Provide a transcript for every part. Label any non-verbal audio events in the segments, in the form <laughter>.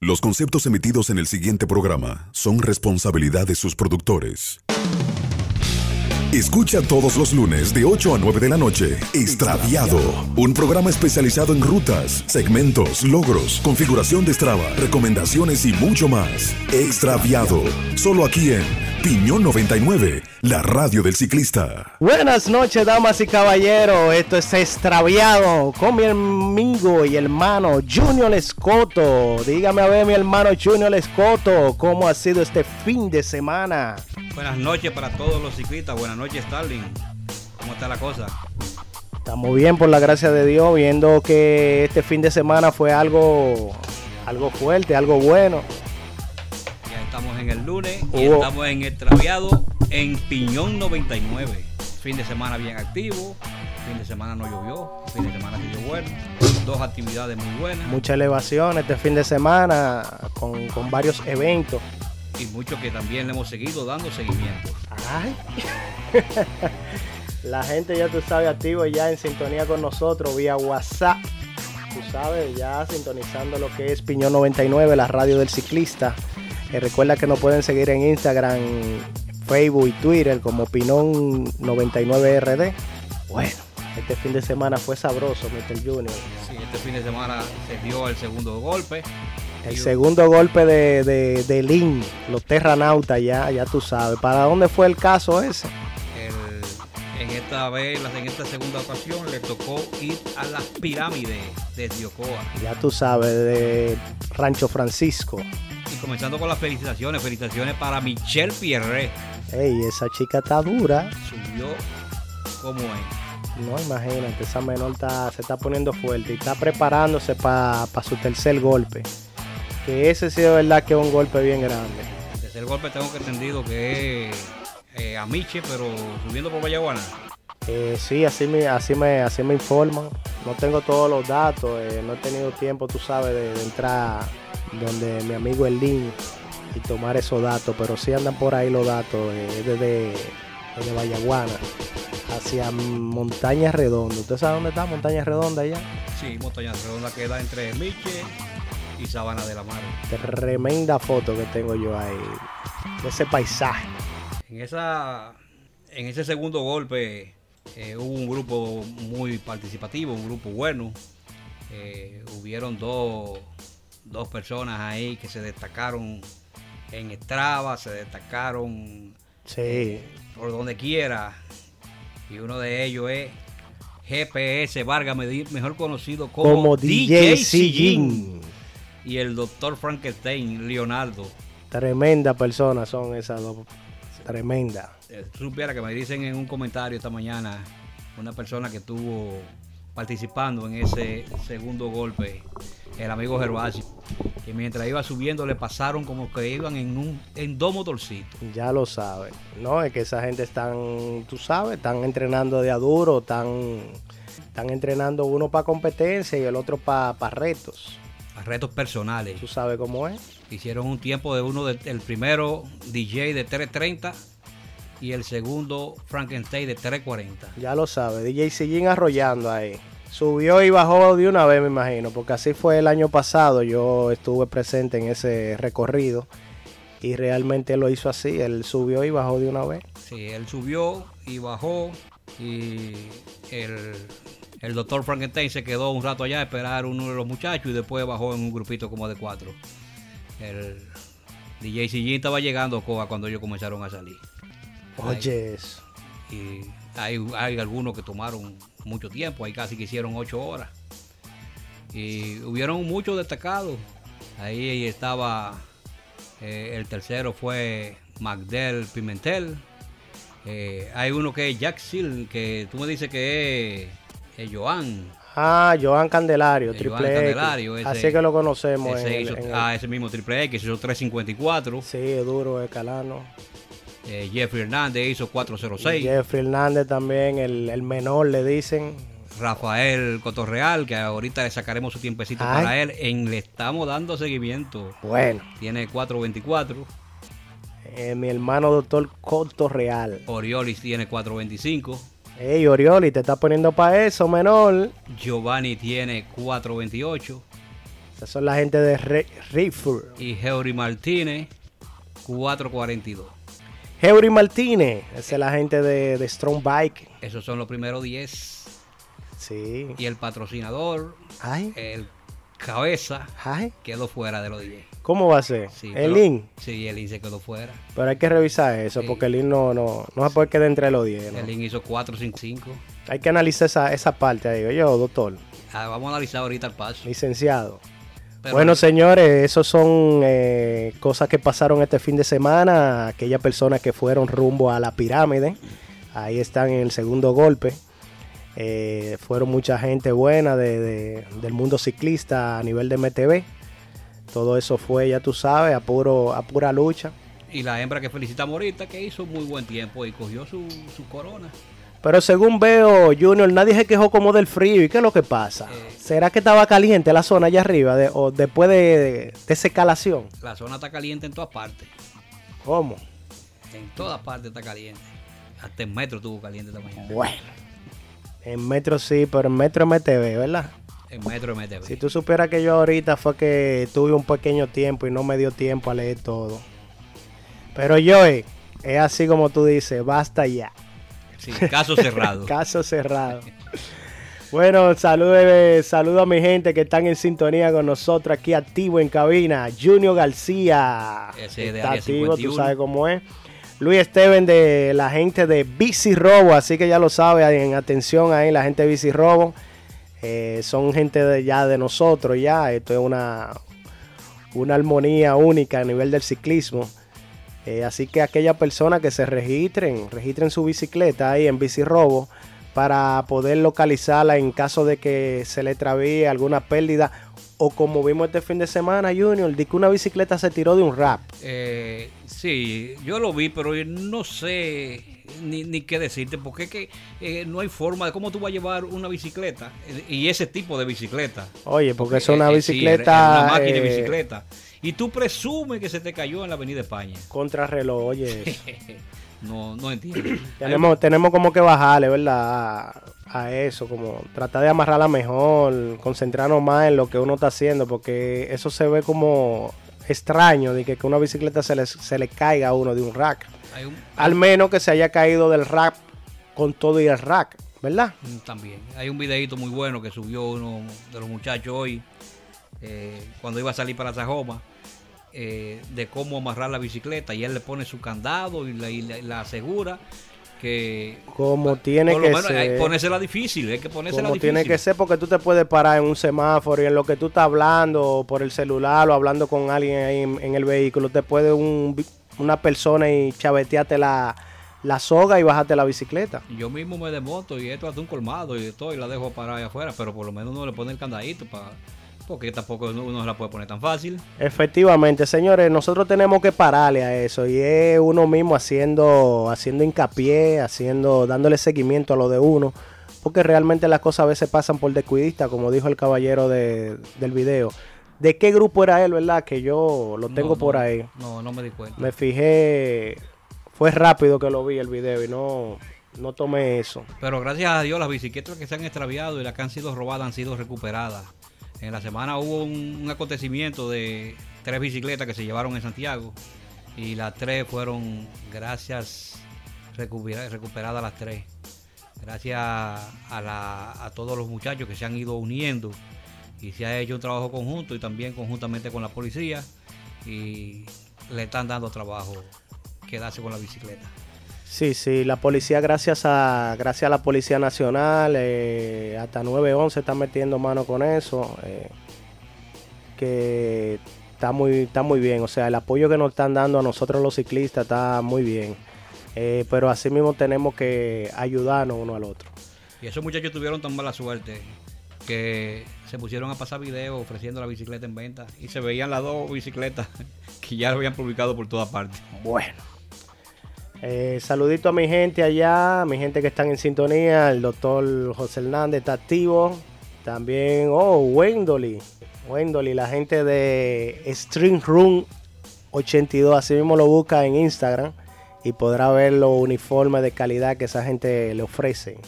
Los conceptos emitidos en el siguiente programa son responsabilidad de sus productores. Escucha todos los lunes de 8 a 9 de la noche Extraviado, un programa especializado en rutas, segmentos, logros, configuración de Strava, recomendaciones y mucho más. Extraviado, solo aquí en Piñón 99, la radio del ciclista. Buenas noches, damas y caballeros. Esto es Extraviado con mi amigo y hermano Junior Escoto. Dígame a ver, mi hermano Junior Escoto, ¿cómo ha sido este fin de semana? Buenas noches para todos los ciclistas. Buenas noches, Starling. ¿Cómo está la cosa? Estamos bien, por la gracia de Dios, viendo que este fin de semana fue algo, algo fuerte, algo bueno. Ya estamos en el lunes y estamos en Extraviado en Piñón 99. Fin de semana bien activo, fin de semana no llovió, fin de semana estuvo bueno, dos actividades muy buenas. Mucha elevación este fin de semana con, con varios eventos y mucho que también le hemos seguido dando seguimiento. Ay. <laughs> La gente ya tú sabes activo ya en sintonía con nosotros vía WhatsApp. Tú sabes, ya sintonizando lo que es Piñón 99, la radio del ciclista. Eh, recuerda que nos pueden seguir en Instagram, Facebook y Twitter como Pinón 99RD. Bueno, este fin de semana fue sabroso, Mr. Junior. Sí, este fin de semana se dio el segundo golpe. El segundo golpe de, de, de Lin, los terranautas, ya, ya tú sabes. ¿Para dónde fue el caso ese? en esta vez, en esta segunda ocasión, le tocó ir a las pirámides de Diocoa. Ya tú sabes, de Rancho Francisco. Y comenzando con las felicitaciones, felicitaciones para Michelle Pierre. Ey, esa chica está dura. Subió como es. No, imagínate, esa menor está, se está poniendo fuerte y está preparándose para su tercer golpe que ese sí de verdad que es un golpe bien grande. El golpe tengo que entendido que es eh, a Miche, pero subiendo por Vallaguana. Eh, sí, así me, así, me, así me informan. No tengo todos los datos, eh, no he tenido tiempo, tú sabes, de, entrar donde mi amigo Elín y tomar esos datos, pero sí andan por ahí los datos desde, desde Vallaguana hacia Montaña Redonda. ¿Usted sabe dónde está Montaña Redonda allá? Sí, Montaña Redonda queda entre Miche y Sabana de la Mar. Tremenda foto que tengo yo ahí, de ese paisaje. En, esa, en ese segundo golpe eh, hubo un grupo muy participativo, un grupo bueno. Eh, hubieron dos, dos personas ahí que se destacaron en Strava, se destacaron sí. por donde quiera. Y uno de ellos es GPS Vargas, mejor conocido como, DJ Sillín y el doctor Frankenstein, Leonardo. Tremenda persona son esas dos. Tremenda. Eh, supiera que me dicen en un comentario esta mañana una persona que estuvo participando en ese segundo golpe, el amigo Gervasio, que mientras iba subiendo le pasaron como que iban en un en dos motorcitos. Ya lo saben, ¿no? Es que esa gente están, tú sabes, están entrenando de a duro, están, están entrenando uno para competencia y el otro para retos retos personales. ¿Tú sabes cómo es? Hicieron un tiempo de uno, el primero DJ de 330 y el segundo Frankenstein de 340. Ya lo sabe, DJ siguen arrollando ahí. Subió y bajó de una vez, me imagino, porque así fue el año pasado. Yo estuve presente en ese recorrido y realmente lo hizo así. Él subió y bajó de una vez. Sí, él subió y bajó y el, el doctor Frankenstein se quedó un rato allá a esperar uno de los muchachos y después bajó en un grupito como de cuatro. El DJ CG estaba llegando a Coa cuando ellos comenzaron a salir. Oye. Y hay, hay algunos que tomaron mucho tiempo, hay casi que hicieron ocho horas. Y hubieron muchos destacados. Ahí estaba, eh, el tercero fue Magdel Pimentel. Eh, hay uno que es Jack Seal, que tú me dices que es Joan. Ah, Joan Candelario, triple Candelario, Así que lo conocemos. ah, ese mismo triple X hizo 354. Sí, es duro, es calano. Eh, Jeffrey Hernández hizo 406. Jeffrey Hernández también, el, menor le dicen. Rafael Cotorreal, que ahorita le sacaremos su tiempecito para él. En, le estamos dando seguimiento. Bueno. Tiene 424. Eh, mi hermano doctor Cotorreal. Oriolis tiene 425. Ey, Orioli, te está poniendo para eso, menor. Giovanni tiene 4.28. Esas son la gente de Riffur. Y Heuri Martínez, 442. Heuri Martínez, esa es la gente de, de Strong Bike. Esos son los primeros 10. Sí. Y el patrocinador, Ay. el cabeza, Ay. quedó fuera de los 10. ¿Cómo va a ser? Sí, ¿El link? Sí, el IN se quedó fuera. Pero hay que revisar eso, Sí. porque el link no, no, no se puede quedar entre los 10. ¿no? El IN hizo 455. Hay que analizar esa, esa parte ahí. Oye, doctor, Ah, vamos a analizar ahorita el paso. licenciado. Pero- bueno, señores, esos son eh, cosas que pasaron este fin de semana. Aquellas personas que fueron rumbo a la pirámide, ahí están en el segundo golpe. Eh, fueron mucha gente buena de- de- del mundo ciclista a nivel de MTV. Todo eso fue, ya tú sabes, a, puro, a pura lucha. Y la hembra que felicitamos ahorita, que hizo muy buen tiempo y cogió su, su corona. Pero según veo, Junior, nadie se quejó como del frío. ¿Y qué es lo que pasa? Eh. ¿Será que estaba caliente la zona allá arriba de- o después de, de esa escalación? La zona está caliente en todas partes. ¿Cómo? En todas partes está caliente. Hasta en metro estuvo caliente esta mañana. Bueno. En Metro sí, pero en Metro MTV, ¿verdad? En metro MTV. Si tú supieras que yo ahorita fue que tuve un pequeño tiempo y no me dio tiempo a leer todo. Pero yo, es así como tú dices, basta ya. Sí, caso cerrado. <laughs> Caso cerrado. Bueno, saludo, saludo a mi gente que están en sintonía con nosotros aquí activo en cabina. Junior García Ese está activo, tú 51. sabes cómo es. Luis Esteban de la gente de Bici Robo, así que ya lo sabe, en atención ahí la gente de Bici Robo. Eh, son gente de ya de nosotros ya, esto es una, una armonía única a nivel del ciclismo. Eh, así que aquellas personas que se registren, registren su bicicleta ahí en Bici Robo para poder localizarla en caso de que se le travíe alguna pérdida o como vimos este fin de semana, Junior, de que una bicicleta se tiró de un rap. Eh, sí, yo lo vi, pero no sé ni, ni qué decirte, porque es que eh, no hay forma de cómo tú vas a llevar una bicicleta eh, y ese tipo de bicicleta. Oye, porque es una Eh, eh, sí, bicicleta una máquina de bicicleta. Y tú presumes que se te cayó en la Avenida España. contrarreloj, oye. <laughs> No, no entiendo. <clears throat> tenemos, tenemos como que bajarle, ¿verdad? A, a eso, como tratar de amarrarla mejor, concentrarnos más en lo que uno está haciendo, porque eso se ve como extraño, de que, que una bicicleta se le, se le caiga a uno de un rack. Un- Al menos que se haya caído del rack con todo y el rack, ¿verdad? Mm, También. Hay un videito muy bueno que subió uno de los muchachos hoy, eh, cuando iba a salir para Sajoma, eh, de cómo amarrar la bicicleta. Y él le pone su candado y la, y la- y la asegura que... Como tiene por lo que menos hay que ser. ponérsela difícil, hay que ponérsela Como difícil. tiene que ser, porque tú te puedes parar en un semáforo y en lo que tú estás hablando por el celular o hablando con alguien ahí en, en el vehículo, te puede un, una persona y chavetearte la, la soga y bajarte la bicicleta. Yo mismo me desmonto y esto hasta un colmado y esto y la dejo parada allá afuera, pero por lo menos uno le pone el candadito para... Porque tampoco uno se la puede poner tan fácil. Efectivamente, señores, nosotros tenemos que pararle a eso y es uno mismo haciendo, haciendo hincapié, haciendo, dándole seguimiento a lo de uno, porque realmente las cosas a veces pasan por descuidista, como dijo el caballero de- del video. ¿De qué grupo era él, verdad? Que yo lo tengo No, por ahí. No, no me di cuenta. Me fijé, fue rápido que lo vi el video y no, no tomé eso. Pero gracias a Dios las bicicletas que se han extraviado y las que han sido robadas han sido recuperadas. En la semana hubo un, acontecimiento de tres bicicletas que se llevaron en Santiago y las tres fueron, gracias, recupera- recuperadas las tres. Gracias a, a todos los muchachos que se han ido uniendo y se ha hecho un trabajo conjunto y también conjuntamente con la policía y le están dando trabajo quedarse con la bicicleta. Sí, sí, la policía, gracias a, gracias a la Policía Nacional, eh, hasta 911 está metiendo mano con eso, eh, que está muy, está muy bien, o sea, el apoyo que nos están dando a nosotros los ciclistas está muy bien, Eh, pero así mismo tenemos que ayudarnos uno al otro. Y esos muchachos tuvieron tan mala suerte que se pusieron a pasar videos ofreciendo la bicicleta en venta y se veían las dos bicicletas <laughs> que ya lo habían publicado por todas partes. Bueno. Eh, saludito a mi gente allá, a mi gente que están en sintonía. El doctor José Hernández está activo. También, oh, Wendoli. Wendoli, la gente de String Room 82. Así mismo lo busca en Instagram y podrá ver los uniformes de calidad que esa gente le ofrece.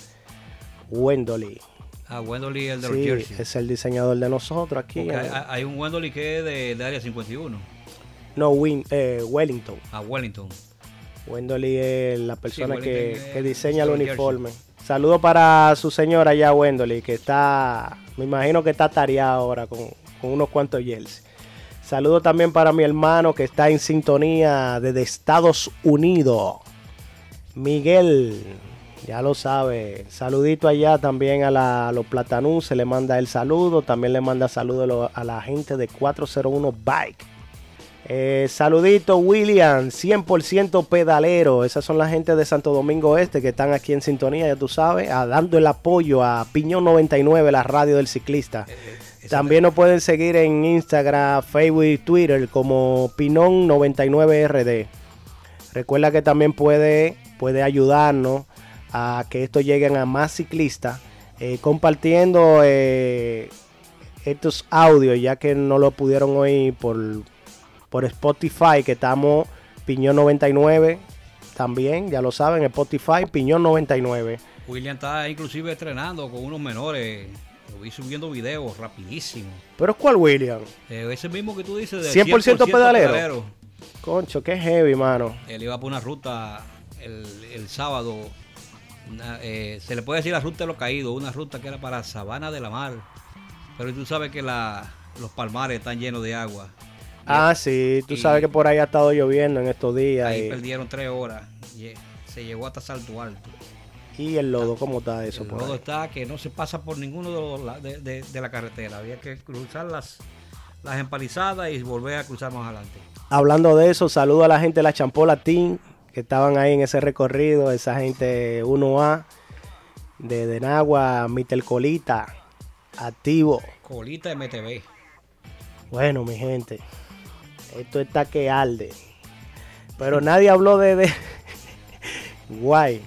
Wendoli. Ah, Wendolly el de sí, los Jersey. es el diseñador de nosotros aquí. Porque hay, un Wendolly que es de, de área 51, no, Win, eh, Wellington. a Wellington. Wendolly es la persona que, es que diseña el uniforme. Saludo para su señora ya, Wendolly, que está, me imagino que está tareada ahora con, con unos cuantos jerseys. Saludo también para mi hermano que está en sintonía desde Estados Unidos. Miguel, ya lo sabe. Saludito allá también a, la- a los Platanús, se le manda el saludo. También le manda saludo a la gente de 401 Bike. Eh, saludito William, 100% pedalero. Esas son la gente de Santo Domingo Este que están aquí en sintonía, ya tú sabes, a- dando el apoyo a Piñón 99, la radio del ciclista. También nos pueden seguir en Instagram, Facebook y Twitter como Pinón 99RD. Recuerda que también puede, puede ayudarnos a que esto lleguen a más ciclistas eh, compartiendo eh, estos audios ya que no lo pudieron oír por, por Spotify que estamos Piñón 99 también, ya lo saben, Spotify Piñón 99. William está inclusive entrenando con unos menores. Subiendo videos rapidísimo. Pero ¿cuál William? Eh, ese mismo que tú dices de 100% pedalero. Concho, qué heavy, mano. Él iba por una ruta el, el sábado. una, eh, se le puede decir la ruta de los caídos, una ruta que era para Sabana de la Mar. Pero tú sabes que la- los palmares están llenos de agua. Ah, sí, tú y- sabes que por ahí ha estado lloviendo en estos días. ahí y- perdieron tres horas. Y eh, se llegó hasta Salto Alto. Y el lodo, ¿cómo está eso? el por lodo ahí? está que no se pasa por ninguno de, los de, de- de la carretera. Había que cruzar las, las empalizadas y volver a cruzar más adelante. Hablando de eso, saludo a la gente de la Champola Team que estaban ahí en ese recorrido, esa gente 1A de Denagua, Mitelcolita, activo. Colita MTV. Bueno, mi gente, esto está que arde. Pero nadie habló de, de- <laughs> guay.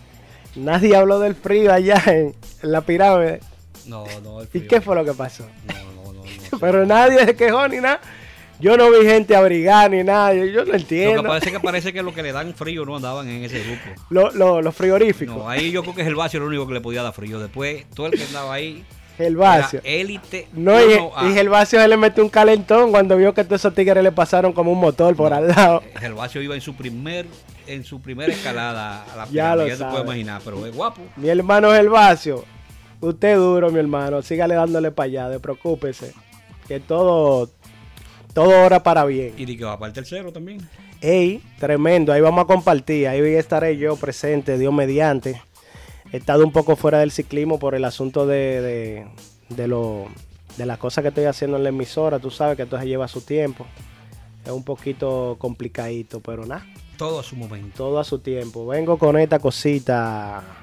Nadie habló del frío allá en, en la pirámide. No, no. el ¿Y qué fue lo que pasó? No, no, no. no. Pero nadie se quejó ni nada. Yo no vi gente abrigada ni nada. Yo, yo no Lo que entiendo. parece que <laughs> parece que los que le dan frío no andaban en ese grupo. Lo- lo- los frigoríficos. No, ahí yo creo que es el Vacio el único que le podía dar frío. Después, todo el que andaba ahí. El vacio. Élite. No, y, 1A. y el vacio le metió un calentón cuando vio que todos esos tigres le pasaron como un motor por al lado. El Vacio iba en su primer en su primera escalada a la Ya lo ya se puede sabe. imaginar, pero es guapo. Mi hermano es el vacio. Usted duro, mi hermano. Sígale dándole para allá, despreocúpese. Que todo, todo hora para bien. Y di que va para el tercero también. Ey, tremendo. Ahí vamos a compartir. Ahí estaré yo presente, Dios mediante. He estado un poco fuera del ciclismo por el asunto de, de, de lo, de las cosas que estoy haciendo en la emisora. Tú sabes que esto se lleva su tiempo. Es un poquito complicadito, pero nada. Todo a su momento. Todo a su tiempo. Vengo con esta cosita.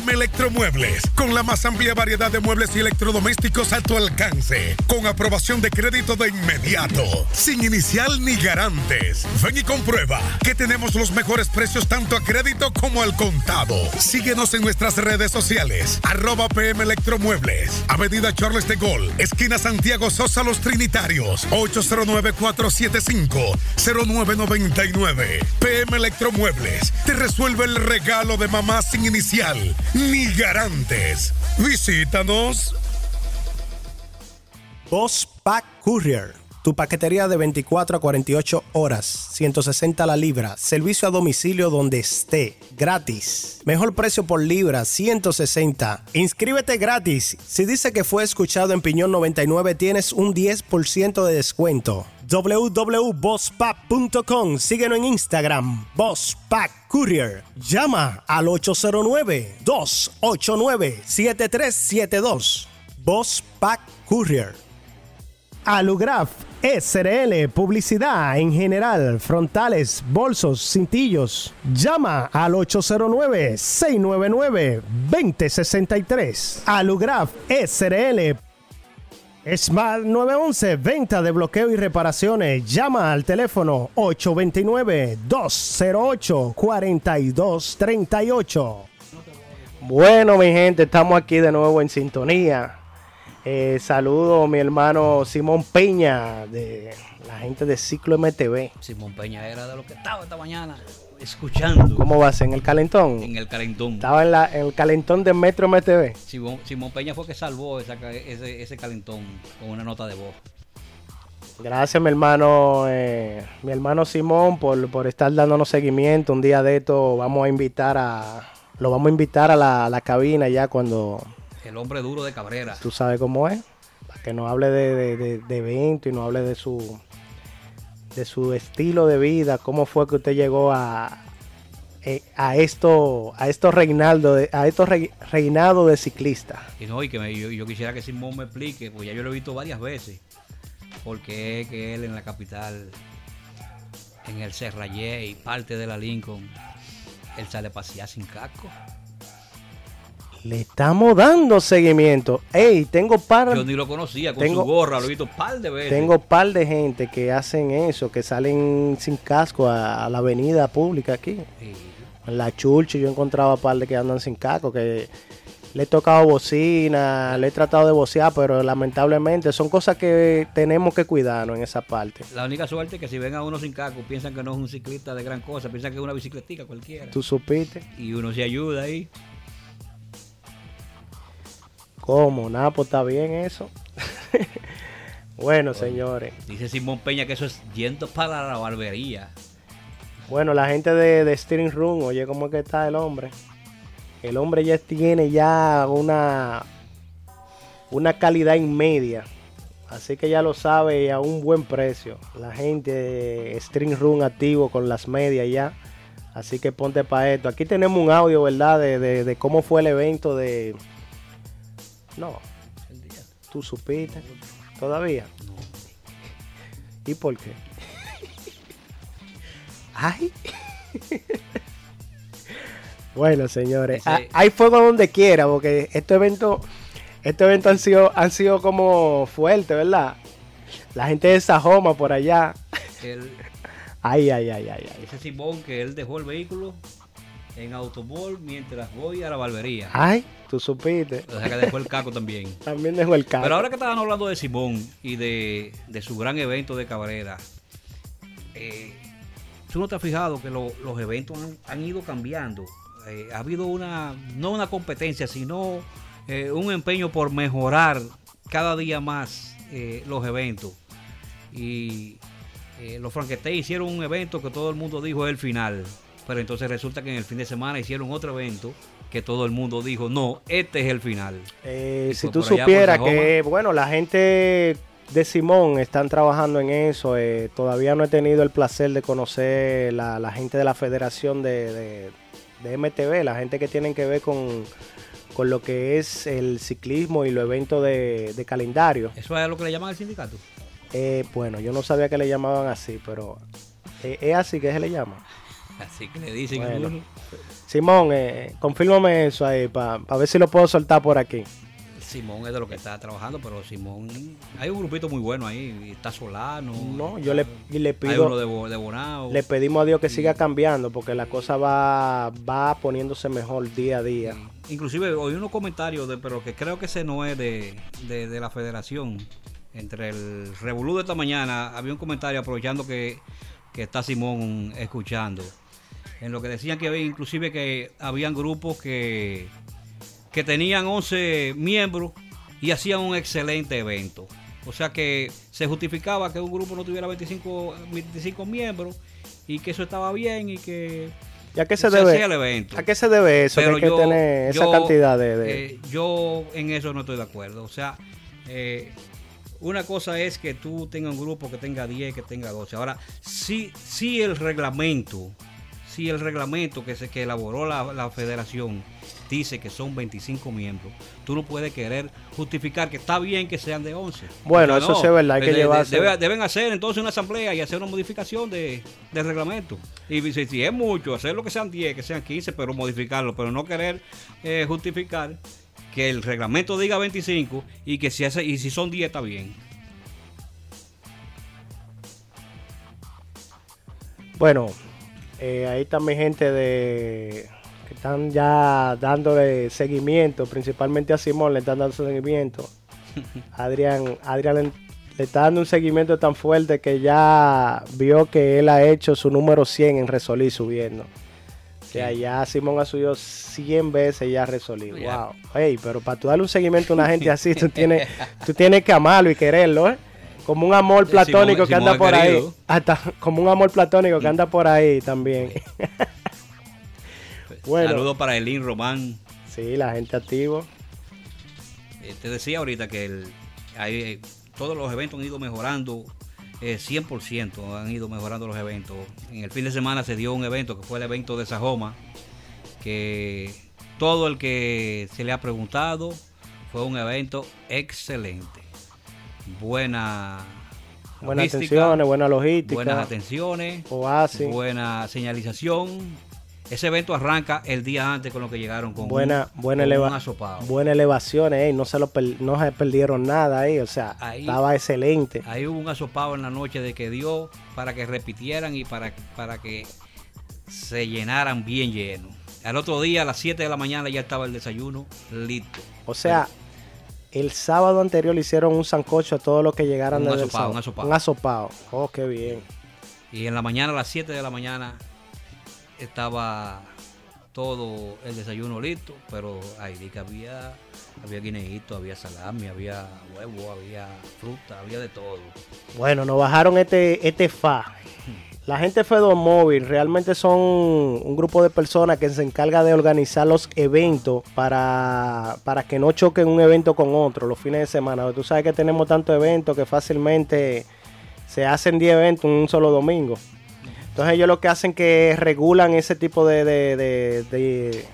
PM Electromuebles, con la más amplia variedad de muebles y electrodomésticos a tu alcance, con aprobación de crédito de inmediato, sin inicial ni garantes. Ven y comprueba que tenemos los mejores precios tanto a crédito como al contado. Síguenos en nuestras redes sociales, arroba PM Electromuebles, Avenida Charles de Gol, esquina Santiago Sosa Los Trinitarios, 809-475-0999. PM Electromuebles, te resuelve el regalo de mamá sin inicial ni garantes. Visítanos. Boss Pack Courier. Tu paquetería de 24 a 48 horas, 160 la libra, servicio a domicilio donde esté, gratis. Mejor precio por libra, 160. Inscríbete gratis. Si dice que fue escuchado en Piñón 99, tienes un 10% de descuento. www.bosspack.com. Síguenos en Instagram, Boss Pack Courier. Llama al 809-289-7372. Boss Pack Courier. Alugraf SRL, publicidad en general, frontales, bolsos, cintillos. Llama al 809-699-2063. Alugraf SRL. Smart 911, venta de bloqueo y reparaciones. Llama al teléfono 829-208-4238. Bueno, mi gente, estamos aquí de nuevo en sintonía. Eh, saludo a mi hermano Simón Peña de, la gente de Ciclo MTV. Simón Peña era de lo que estaba esta mañana escuchando ¿Cómo va a ser? ¿En el calentón? en el calentón. Estaba en, la, en el calentón de Metro MTV. Simón, Simón Peña fue que salvó esa ese, ese calentón con una nota de voz. Gracias, mi hermano, eh, mi hermano Simón, por, por estar dándonos seguimiento. Un día de esto vamos a invitar a, lo vamos a invitar a la, a la cabina ya cuando El hombre duro de Cabrera. tú sabes cómo es, para que nos hable de, de, de- de evento y nos hable de su, de su estilo de vida, cómo fue que usted llegó a, eh, a esto, a estos reinaldo, de- a de ciclista. Y no, y que yo, quisiera que Simón me explique, pues ya yo lo he visto varias veces, porque que él en la capital, en el Serrayé y parte de la Lincoln, él sale a pasear sin casco. Le estamos dando seguimiento. Ey, tengo par, Yo ni lo conocía, con Tengo- su gorra, lo he visto un par de veces. tengo par de gente que hacen eso, que salen sin casco a, a la avenida pública aquí. Sí. En la Churchill yo he encontrado a par de que andan sin casco, que le he tocado bocina, le he tratado de vocear, pero lamentablemente son cosas que tenemos que cuidarnos en esa parte. La única suerte es que si ven a uno sin casco, piensan que no es un ciclista de gran cosa, piensan que es una bicicletica cualquiera. ¿Tú supiste? Y uno se ayuda ahí. ¿Cómo? Nada, pues está bien eso. <laughs> bueno, señores. Dice Simón Peña que eso es yendo para la barbería. Bueno, la gente de, de Steering Room, oye, ¿cómo es que está el hombre? El hombre ya tiene ya una, una calidad inmedia. Así que ya lo sabe y a un buen precio. La gente de String Room activo con las medias ya. Así que ponte para esto. Aquí tenemos un audio, ¿verdad? De, de- de cómo fue el evento de... No, tú supiste. Todavía. ¿Y por qué? <laughs> Ay. <laughs> bueno, señores. Ese- ha- Hay fuego donde quiera, porque estos eventos, estos eventos han sido, han sido como fuertes, ¿verdad? La gente de Sajoma por allá. El- <laughs> Ay, ay, ay, ay, ay. Dice Simón que él dejó el vehículo en automóvil mientras voy a la barbería. Ay, tú supiste. O sea que dejó el caco también. <laughs> También dejó el carro. Pero ahora que estaban hablando de Simón y de, de su gran evento de Cabrera, eh, ¿tú no te has fijado que lo- los eventos han, han ido cambiando? Eh, ha habido una, no una competencia, sino eh, un empeño por mejorar cada día más los eventos. Y los Frankenstein hicieron un evento que todo el mundo dijo es el final. Pero entonces resulta que en el fin de semana hicieron otro evento que todo el mundo dijo, no, este es el final. Eh, si tú supieras que, bueno, la gente de Simón están trabajando en eso. eh, todavía no he tenido el placer de conocer la, la gente de la Federación de, de- de MTV, la gente que tienen que ver con, con lo que es el ciclismo y los eventos de, de calendario. ¿Eso es lo que le llaman el sindicato? Eh, bueno, yo no sabía que le llamaban así, pero eh, es así que se le llama. Así que le dicen Bueno. Simón, eh, confírmame eso ahí para ver si lo puedo soltar por aquí. Simón es de lo que está trabajando, pero Simón, hay un grupito muy bueno ahí. Está Solano. No, yo le, y le Hay pido... uno de, Bo- de Bonao. Le pedimos a Dios que siga cambiando porque la cosa va, va poniéndose mejor día a día. Inclusive oí unos comentarios, de, pero que creo que ese no es de, de- de la federación. Entre el revolú de esta mañana había un comentario aprovechando que, que está Simón escuchando. En lo que decían que había, inclusive que habían grupos que, que tenían 11 miembros y hacían un excelente evento. O sea que se justificaba que un grupo no tuviera 25, 25 miembros y que eso estaba bien y que ¿Y a qué se se hacía el debe? evento. ¿A qué se debe eso? Que Pero hay que yo- tener esa yo, cantidad de... de- eh, yo en eso no estoy de acuerdo. O sea, eh, una cosa es que tú tengas un grupo que tenga 10, que tenga 12. Ahora, si, si el reglamento, si el reglamento que se que elaboró la, la federación dice que son 25 miembros, tú no puedes querer justificar que está bien que sean de 11. Bueno, eso sí es verdad, hay que de- de- llevarse- debe- deben hacer entonces una asamblea y hacer una modificación de, del reglamento. Y si, si es mucho, hacer lo que sean 10, que sean 15, pero modificarlo, pero no querer eh, justificar que el reglamento diga 25 y que si, hace, y si son 10 está bien. Bueno, eh, ahí está mi gente de que están ya dándole seguimiento, principalmente a Simón le están dando seguimiento. <laughs> Adrián, Adrián le, le está dando un seguimiento tan fuerte que ya vio que él ha hecho su número 100 en Resolí subiendo. O sea, ya Simón ha subido 100 veces ya Resolí. Wow. Hey, pero para tú darle un seguimiento a una gente así, tú tienes, <laughs> tú tienes que amarlo y quererlo, ¿eh? Como un amor platónico que anda por ahí. Hasta como un amor platónico que anda por ahí también. bueno. Saludos para Elín Román. Sí, la gente activo. Eh, te decía ahorita que el, hay, todos los eventos han ido mejorando 100% eh, han ido mejorando los eventos. En el fin de semana se dio un evento que fue el evento de Sajoma, que todo el que se le ha preguntado fue un evento excelente. Buena Buenas atenciones, buena logística. Buenas atenciones. Oasis. Buena señalización ese evento arranca el día antes con lo que llegaron con buena, un, buena, buena elevación, eh, no, se lo no se perdieron nada ahí, o sea, estaba excelente. Ahí hubo un asopado en la noche de que dio para que repitieran y para, para que se llenaran bien llenos. Al otro día, a las 7 de la mañana, ya estaba el desayuno listo. O sea, el sábado anterior le hicieron un sancocho a todos los que llegaran un asopado, un asopado. Un asopado. Oh, qué bien. Y en la mañana, a las 7 de la mañana, estaba todo el desayuno listo, pero ahí que había, había guineíto, había salami, había huevo, había fruta, había de todo. Bueno, nos bajaron este, este fa. La gente Fedor Móvil realmente son un grupo de personas que se encarga de organizar los eventos para, para que no choquen un evento con otro los fines de semana. Tú sabes que tenemos tantos eventos que fácilmente se hacen 10 eventos en un solo domingo. Entonces ellos lo que hacen que regulan ese tipo de, de, de,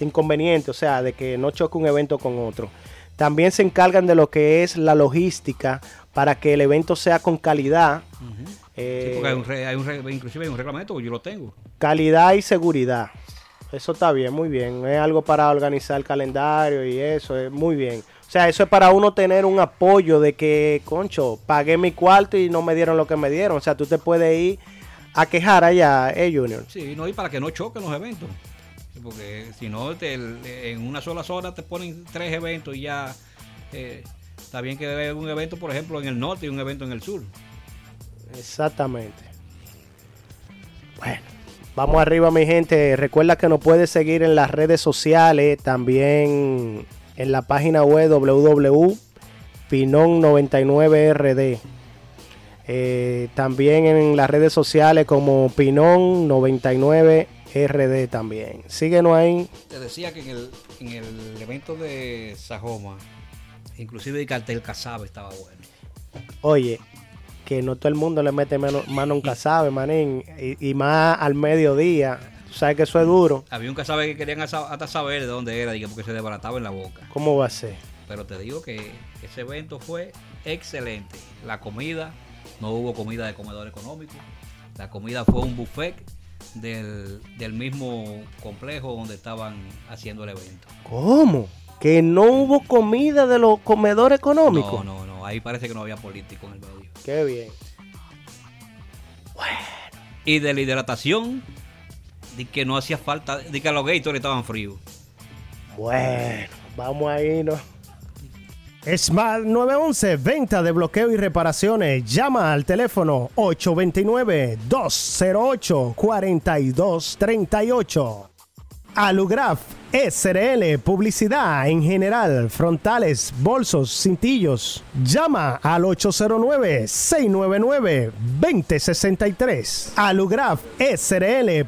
inconvenientes, o sea, de que no choque un evento con otro. También se encargan de lo que es la logística para que el evento sea con calidad. Sí, porque hay un, hay un, inclusive hay un reglamento, yo lo tengo. Calidad y seguridad. Eso está bien, muy bien. Es algo para organizar el calendario y eso, es muy bien. O sea, eso es para uno tener un apoyo de que, concho, pagué mi cuarto y no me dieron lo que me dieron. O sea, tú te puedes ir a quejar allá, eh, Junior. Sí, no, y para que no choquen los eventos. Porque si no, en una sola zona te ponen tres eventos y ya eh, está bien que haya un evento, por ejemplo, en el norte y un evento en el sur. Exactamente. Bueno, vamos arriba, mi gente. Recuerda que nos puedes seguir en las redes sociales, también en la página web www.pinon99rd. Eh, también en las redes sociales como Pinon99rd también. Síguenos ahí. Te decía que en el, en el evento de Sajoma, inclusive el cartel Casabe estaba bueno. Oye, que no todo el mundo le mete mano, mano un Casabe, manín, y, y más al mediodía sabes que eso es duro. Había un casabe que querían hasta saber de dónde era, porque se desbarataba en la boca. ¿Cómo va a ser? Pero te digo que ese evento fue excelente. La comida, no hubo comida de comedor económico. La comida fue un buffet del, mismo complejo donde estaban haciendo el evento. ¿Cómo? ¿Que no hubo comida de los comedores económicos? No, no, no. Ahí parece que no había político en el medio. Qué bien. Bueno. Y de la hidratación, de que no hacía falta, de que los Gatorade estaban fríos. Bueno, vamos a irnos. Smart 911, venta de bloqueo y reparaciones. Llama al teléfono 829-208-4238. Alugraf SRL, publicidad en general, frontales, bolsos, cintillos. Llama al 809-699-2063. Alugraf SRL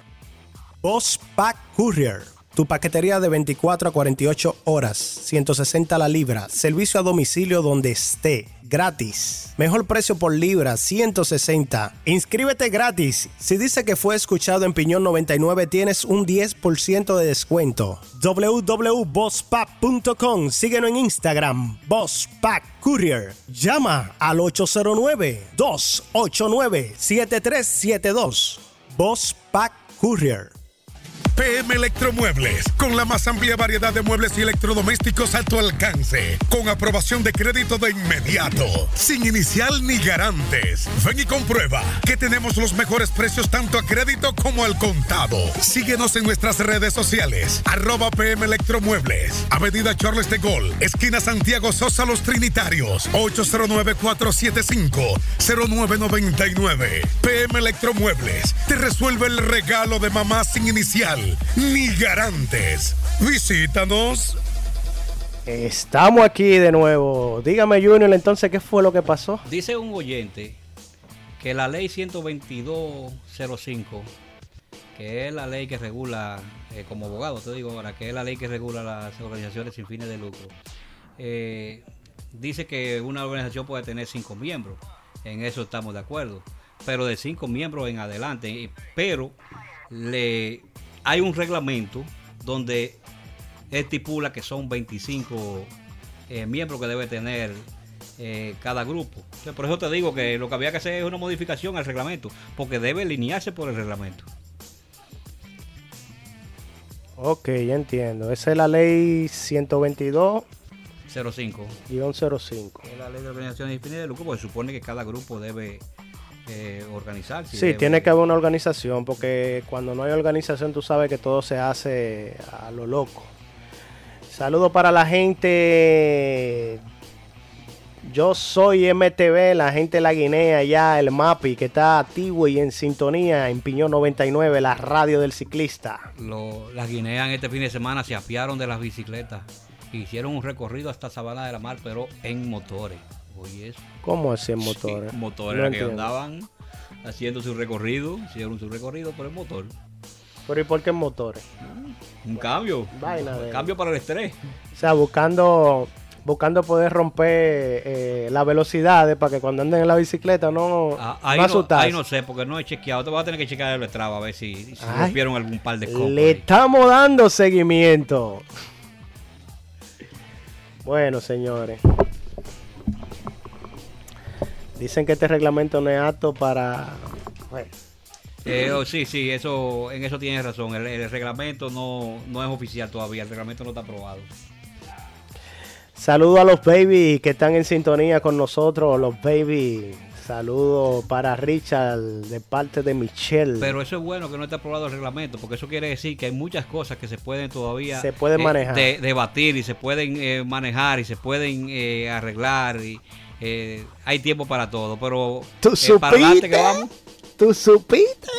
Boss Pack Courier. Tu paquetería de 24 a 48 horas, 160 la libra, servicio a domicilio donde esté, gratis. Mejor precio por libra, 160. Inscríbete gratis. Si dice que fue escuchado en Piñón 99, tienes un 10% de descuento. www.bosspack.com. Síguenos en Instagram, Boss Pack Courier. Llama al 809-289-7372. Boss Pack Courier. PM Electromuebles, con la más amplia variedad de muebles y electrodomésticos a tu alcance, con aprobación de crédito de inmediato, sin inicial ni garantes. Ven y comprueba que tenemos los mejores precios tanto a crédito como al contado. Síguenos en nuestras redes sociales, arroba PM Electromuebles, Avenida Charles de Gol, esquina Santiago Sosa Los Trinitarios, 809-475-0999. PM Electromuebles, te resuelve el regalo de mamá sin inicial ni garantes. Visítanos. Estamos aquí de nuevo. Dígame, Junior, entonces, ¿qué fue lo que pasó? Dice un oyente que la ley 122.05, que es la ley que regula, eh, como abogado te digo ahora, que es la ley que regula las organizaciones sin fines de lucro, eh, dice que una organización puede tener cinco miembros. En eso estamos de acuerdo. Pero de cinco miembros en adelante. Pero le hay un reglamento donde estipula que son 25 eh, miembros que debe tener eh, cada grupo. por eso te digo que lo que había que hacer es una modificación al reglamento, porque debe alinearse por el reglamento. Ok, ya entiendo. Esa es la ley 122. 05. Y 105. Es la ley de organizaciones y de lucro, porque supone que cada grupo debe eh, organizarse. Sí, tiene que haber una organización, porque cuando no hay organización tú sabes que todo se hace a lo loco. Saludos para la gente. Yo soy MTV, la gente de la Guinea, ya el MAPI, que está activo y en sintonía en Piñón 99, la radio del ciclista. las guineas este fin de semana se apiaron de las bicicletas. Hicieron un recorrido hasta Sabana de la Mar, pero en motores. ¿Cómo así en motores? motores que andaban haciendo su recorrido, hicieron su recorrido por el motor. ¿Pero y por qué motores? Un cambio. un cambio para el estrés. O sea, buscando buscando poder romper eh, la velocidad para que cuando anden en la bicicleta no, ah, ahí no, ahí no sé, porque no he chequeado. Te voy a tener que chequear el Strava a ver si, rompieron algún par de cosas. Le estamos dando seguimiento. Bueno, señores. Dicen que este reglamento no es apto para... Eh, oh, sí, sí, eso, en eso tienes razón. El, reglamento no, es oficial todavía, el reglamento no está aprobado. Saludos a los baby que están en sintonía con nosotros, los baby. Saludos para Richard de parte de Michelle. Pero eso es bueno que no esté aprobado el reglamento, porque eso quiere decir que hay muchas cosas que se pueden todavía se pueden eh, manejar. debatir y se pueden eh, manejar y se pueden arreglar y, eh, hay tiempo para todo, pero ¿Tú eh, para adelante que vamos. ¿Tú supiste?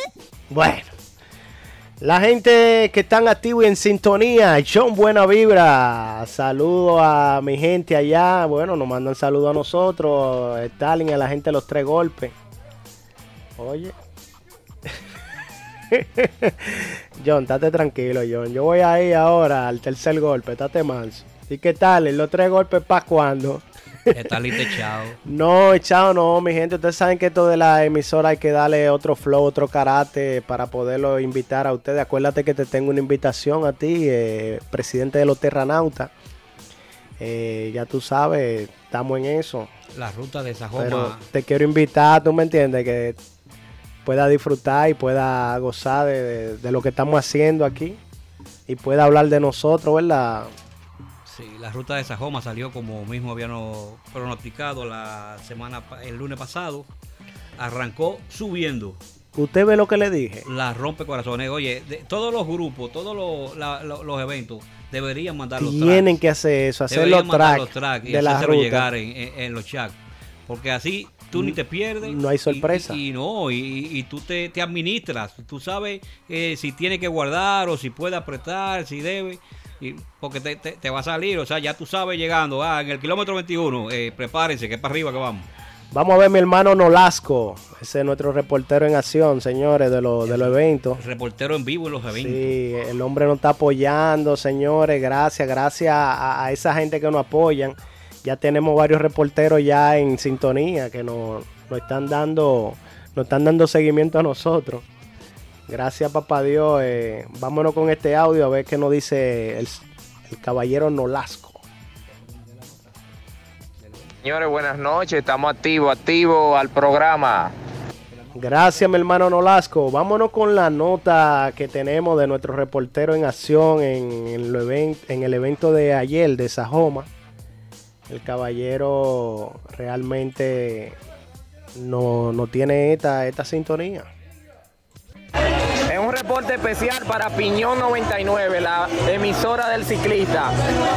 Bueno. La gente que están activos y en sintonía, John Buena Vibra, saludo a mi gente allá, bueno, nos mandan saludo a nosotros, Stalin, a la gente de los tres golpes. Oye. <laughs> John, estate tranquilo, John. Yo voy a ir ahora al tercer golpe, estate manso. ¿Y qué tal? ¿Los tres golpes para cuándo? <laughs> Está listo echado. No, echado no, mi gente. Ustedes saben que esto de la emisora hay que darle otro flow, otro carácter para poderlo invitar a ustedes. Acuérdate que te tengo una invitación a ti, eh, presidente de los Terranautas. Eh, ya tú sabes, estamos en eso. La ruta de Sajoma. Pero te quiero invitar, tú me entiendes, que pueda disfrutar y pueda gozar de, de lo que estamos haciendo aquí y pueda hablar de nosotros, ¿verdad? Sí, la ruta de Sajoma salió como mismo habían pronosticado la semana, el lunes pasado. Arrancó subiendo. ¿Usted ve lo que le dije? La rompe corazones. Oye, todos los grupos, todos los, eventos deberían mandar los tracks. Tienen que hacer eso, hacer los tracks, y de la ruta. llegar en, los chats. Porque así tú ni te pierdes. No hay sorpresa. Y, no, y, tú te, administras. Tú sabes eh, si tiene que guardar o si puede apretar, si debe porque te, va a salir, o sea, ya tú sabes llegando, ah, en el kilómetro 21, eh, prepárense, que es para arriba que vamos. Vamos a ver mi hermano Nolasco, ese es nuestro reportero en acción, señores, de, los de los eventos. Reportero en vivo en los eventos. Sí, el hombre nos está apoyando, señores, gracias, gracias a, esa gente que nos apoyan. Ya tenemos varios reporteros ya en sintonía que nos, están dando nos están dando seguimiento a nosotros. Gracias, papá Dios. Eh, vámonos con este audio a ver qué nos dice el, caballero Nolasco. Señores, buenas noches. Estamos activos, activos al programa. Gracias, mi hermano Nolasco. Vámonos con la nota que tenemos de nuestro reportero en acción en el, en el evento de ayer de Sajoma. El caballero realmente no, no tiene esta, esta sintonía. Es un reporte especial para Piñón 99, la emisora del ciclista.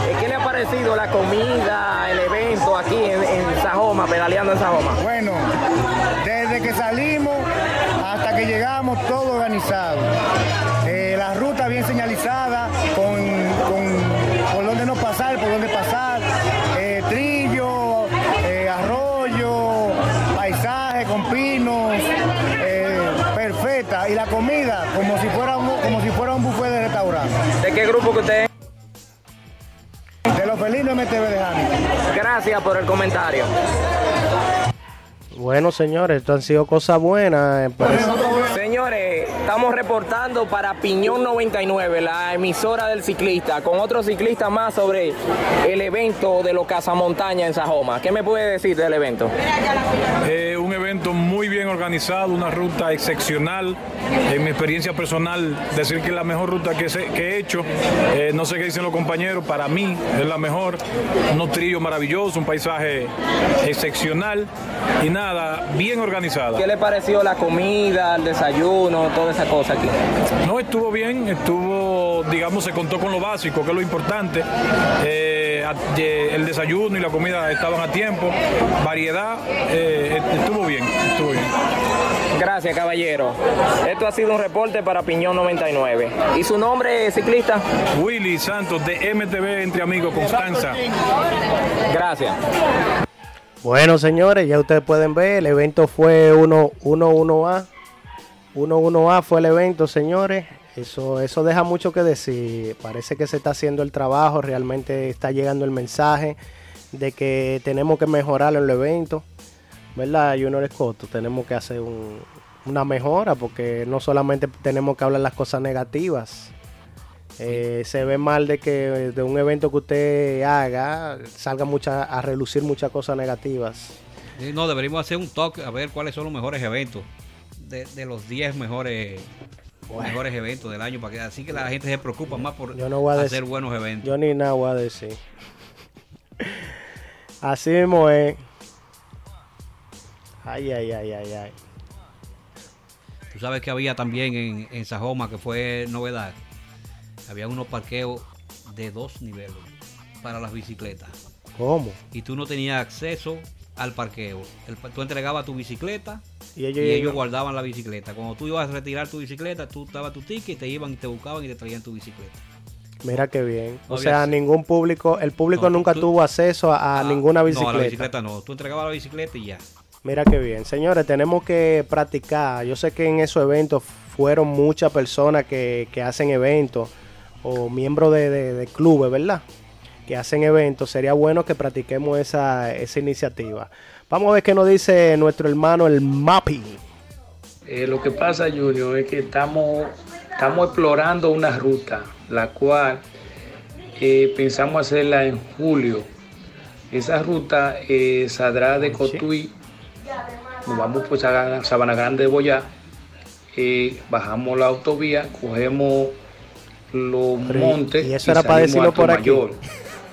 Eh, ¿Qué le ha parecido la comida, el evento aquí en, en Sajoma, pedaleando en Sajoma? Bueno, desde que salimos hasta que llegamos, todo organizado. Que usted? De los felinos MTV de Gracias por el comentario. Bueno, señores, esto han sido cosas buenas. Señores, estamos reportando para Piñón 99, la emisora del ciclista, con otro ciclista más sobre el evento de los Cazamontaña en Sajoma. ¿Qué me puede decir del evento? Eh, bien organizado, una ruta excepcional. En mi experiencia personal, decir que es la mejor ruta que, he hecho. Eh, no sé qué dicen los compañeros, para mí es la mejor. Un trillo maravilloso, un paisaje excepcional. Y nada bien organizada. ¿Qué le pareció la comida, el desayuno, toda esa cosa aquí? No, estuvo bien, estuvo, digamos, se contó con lo básico, que es lo importante. Eh, el desayuno y la comida estaban a tiempo, variedad, eh, estuvo bien, estuvo bien. Gracias, caballero. Esto ha sido un reporte para Piñón 99. ¿Y su nombre, ciclista? Willy Santos, de MTV Entre Amigos, Constanza. Gracias. Bueno, señores, ya ustedes pueden ver, el evento fue 1-1-A. 1-1A fue el evento, señores. Eso, eso deja mucho que decir. Parece que se está haciendo el trabajo, realmente está llegando el mensaje de que tenemos que mejorar el evento. ¿Verdad, Junior Escoto? Tenemos que hacer una mejora porque no solamente tenemos que hablar las cosas negativas, eh, se ve mal de que de un evento que usted haga salga mucha, a relucir muchas cosas negativas. No, deberíamos hacer un talk a ver cuáles son los mejores eventos de, los 10 mejores mejores eventos del año para que así que la gente se preocupa más por hacer buenos eventos. Yo ni nada voy a decir. Así mismo es. Ay, ay, ay, ay, ay. Tú sabes que había también en, en Sajoma que fue novedad había unos parqueos de dos niveles para las bicicletas. ¿Cómo? Y tú no tenías acceso al parqueo. tú entregabas tu bicicleta y ellos, guardaban la bicicleta. Cuando tú ibas a retirar tu bicicleta, tú dabas tu ticket, te iban y te buscaban y te traían tu bicicleta. Mira qué bien. o sea, ningún público, el público nunca tuvo acceso a, ah, ninguna bicicleta. No, a la bicicleta no. Tú entregabas la bicicleta y ya. Mira qué bien. Señores, tenemos que practicar. Yo sé que en esos eventos fueron muchas personas que, que hacen eventos o miembros de, clubes, ¿verdad? Que hacen eventos, sería bueno que practiquemos esa, iniciativa. Vamos a ver qué nos dice nuestro hermano el MAPI. Eh, lo que pasa, Junior, es que estamos, estamos explorando una ruta, la cual eh, pensamos hacerla en julio. Esa ruta eh, saldrá de Cotuí, nos vamos pues a Sabana Grande de Boyá, bajamos la autovía, cogemos los montes y eso era para decirlo por Mayor.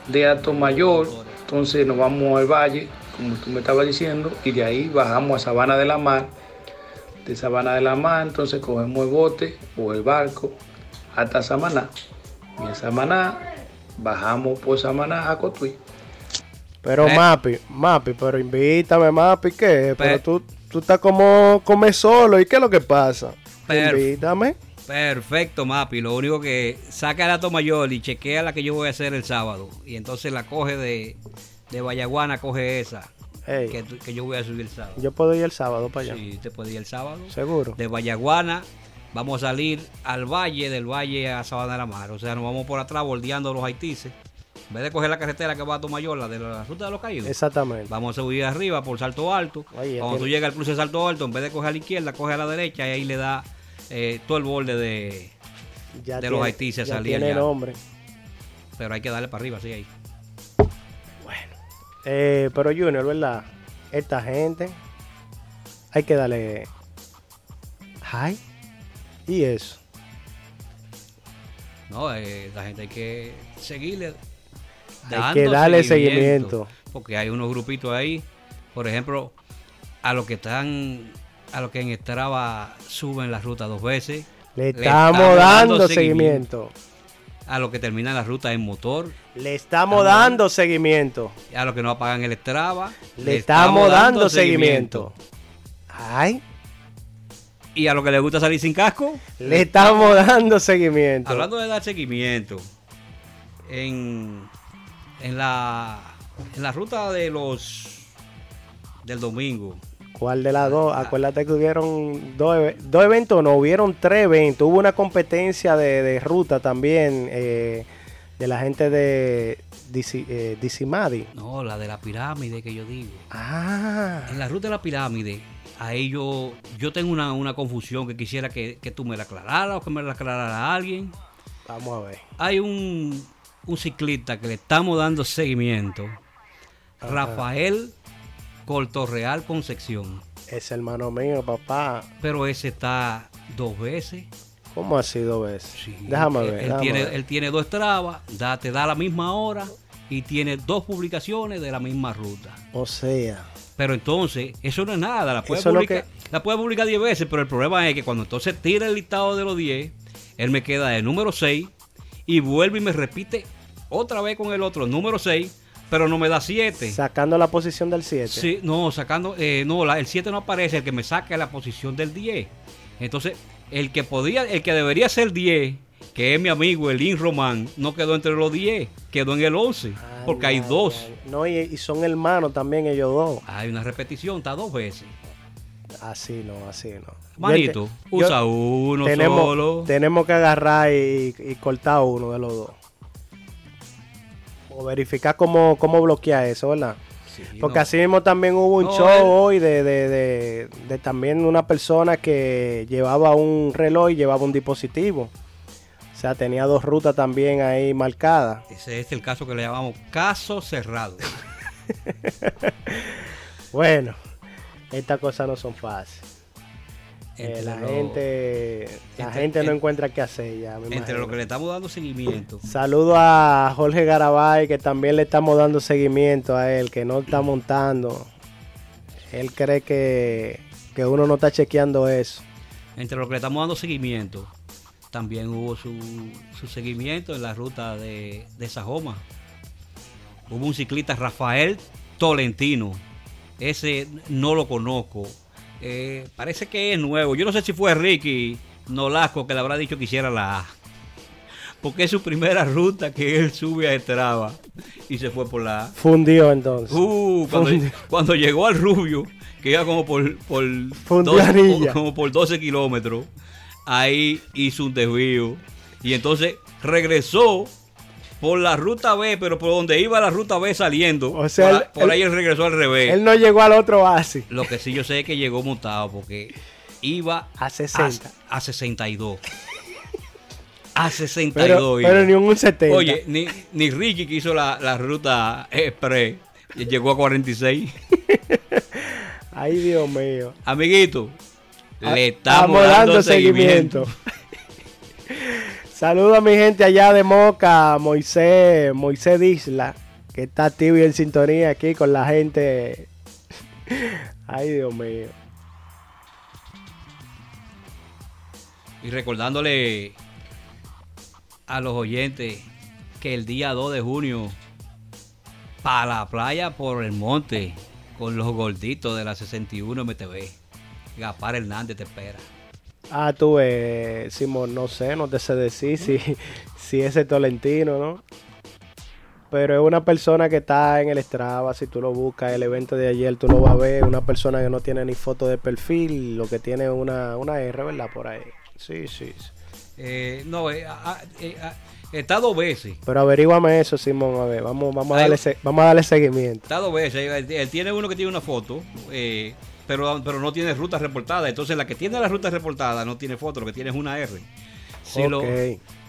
De Alto Mayor, entonces nos vamos al valle, como tú me estabas diciendo, y de ahí bajamos a Sabana de la Mar. De Sabana de la Mar, entonces cogemos el bote o el barco hasta Samaná. Y en Samaná bajamos por Samaná a Cotuí. Pero eh. Mapi, Mapi, pero invítame, Mapi, ¿qué? Pero, tú, tú estás como comer solo, ¿y qué es lo que pasa? Invítame. Perfecto, Mapi. Lo único que saca la mayor y chequea la que yo voy a hacer el sábado. Y entonces la coge de, de Vallaguana, coge esa. Que, yo voy a subir el sábado. Yo puedo ir el sábado para allá. Sí, te puede ir el sábado. Seguro. De Vallaguana vamos a salir al valle, del valle a Sabana de la Mar. O sea, nos vamos por atrás bordeando los haitises. En vez de coger la carretera que va a Tomayor, la de la ruta de los caídos. Exactamente. Vamos a subir arriba por Salto Alto. Cuando tú llegas al cruce de Salto Alto, en vez de coger a la izquierda, coge a la derecha y ahí le da eh, todo el borde de, de los Haití se salía. Tiene nombre. Pero hay que darle para arriba, sí, ahí. Eh, pero Junior, ¿verdad? Esta gente hay que darle Ay, y eso. No, eh, la gente hay que seguirle. Hay que darle seguimiento. Porque hay unos grupitos ahí, por ejemplo, a los que están, a los que en Strava suben la ruta dos veces. Le estamos, dando, seguimiento. A los que terminan la ruta en motor. Le estamos dando seguimiento. A los que no apagan el Strava. Le, estamos, dando seguimiento. Ay. Y a los que les gusta salir sin casco. Le estamos <laughs> dando seguimiento. Hablando de dar seguimiento. En, en la en la ruta de los del domingo. ¿Cuál de las dos? Acuérdate que hubieron dos, dos, eventos, no, hubieron tres eventos. Hubo una competencia de, ruta también eh, de la gente de Dicimadi. Eh, no, la de la pirámide que yo digo. Ah. En la ruta de la pirámide, ahí yo, yo tengo una, confusión que quisiera que, tú me la aclararas o que me la aclarara alguien. Vamos a ver. Hay un, un ciclista que le estamos dando seguimiento. Rafael Cortorreal Concepción. Es hermano mío, papá. Pero ese está dos veces. ¿Cómo ha sido dos veces? déjame ver. Él, tiene, él tiene dos trabas, da, te da la misma hora y tiene dos publicaciones de la misma ruta. O sea. Pero entonces, eso no es nada. La puede, publicar, la puede publicar 10 veces, pero el problema es que cuando entonces tira el listado de los 10, él me queda de número 6 y vuelve y me repite otra vez con el otro número 6 pero no me da 7. Sacando la posición del 7. Sí, no, sacando, eh, no, el 7 no aparece, el que me saca es la posición del 10. Entonces, el que podía, el que debería ser 10, que es mi amigo Elin Román, no quedó entre los 10, quedó en el 11, porque hay dos. No, y, son hermanos también ellos dos. Hay una repetición, está dos veces. Así no, así no. Manito, usa uno tenemos, solo. Tenemos que agarrar y cortar uno de los dos o verificar cómo, cómo bloquear eso, ¿verdad? Porque así mismo también hubo un show hoy de, de, de, también una persona que llevaba un reloj y llevaba un dispositivo. O sea, tenía dos rutas también ahí marcadas. Ese es el caso que le llamamos caso cerrado. <laughs> bueno, estas cosas no son fáciles. Eh, la gente la gente no encuentra qué hacer ya. entre lo que le estamos dando seguimiento. <laughs> Saludo a Jorge Garabay, que también le estamos dando seguimiento a él, que no está montando. Él cree que, uno no está chequeando eso. Entre lo que le estamos dando seguimiento, también hubo su, su seguimiento en la ruta de, de Sajoma. Hubo un ciclista, Rafael Tolentino. Ese no lo conozco eh, parece que es nuevo. Yo no sé si fue Ricky Nolasco que le habrá dicho que hiciera la A. Porque es su primera ruta que él sube a Estraba y se fue por la A. Fundió entonces. Uh, cuando, llegó al Rubio, que iba como por, por, como por 12 kilómetros, ahí hizo un desvío. Y entonces regresó por la ruta B, pero por donde iba la ruta B saliendo. O sea, por, ahí él regresó al revés. Él no llegó al otro así. Lo que sí yo sé es que llegó montado porque iba a 60. A, 62. A 62. <laughs> Pero, ni un 70. Oye, ni, ni Ricky que hizo la, ruta express llegó a 46. <laughs> Ay, Dios mío. Amiguito, le estamos, dando, seguimiento. <laughs> Saludos a mi gente allá de Moca, Moisés, Moisés Disla, que está activo y en sintonía aquí con la gente. <laughs> Ay, Dios mío. Y recordándole a los oyentes que el día 2 de junio, para la playa por el monte, con los gorditos de la 61 MTV, Gapar Hernández te espera. Ah, tú, eh, Simón, no sé, no te sé decir si, <laughs> si ese Tolentino, ¿no? Pero es una persona que está en el Strava, si tú lo buscas, el evento de ayer tú lo vas a ver, una persona que no tiene ni foto de perfil, lo que tiene una, una R, ¿verdad? Por ahí. Sí, sí. Eh, no, eh, eh, está dos veces. Pero averíguame eso, Simón, a ver, vamos, vamos, a, darle, vamos a darle seguimiento. Está dos veces, él, tiene uno que tiene una foto, eh, pero, pero no tiene ruta reportada. Entonces la que tiene la ruta reportada no tiene foto, lo que tiene es una R. Si, lo,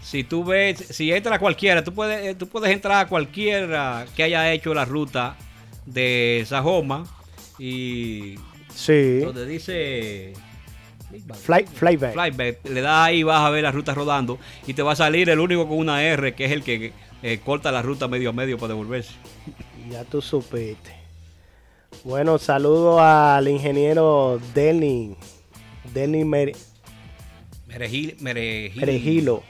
si tú ves, si entra cualquiera, tú puedes, eh, tú puedes entrar a cualquiera que haya hecho la ruta de Sajoma y sí. donde dice Fly, flyback. Flyback. Le das ahí, vas a ver la ruta rodando y te va a salir el único con una R, que es el que eh, corta la ruta medio a medio para devolverse. <laughs> Ya tú supiste. Bueno, saludo al ingeniero Denny. Denny Mere- Merejil, merejil. Merejilo.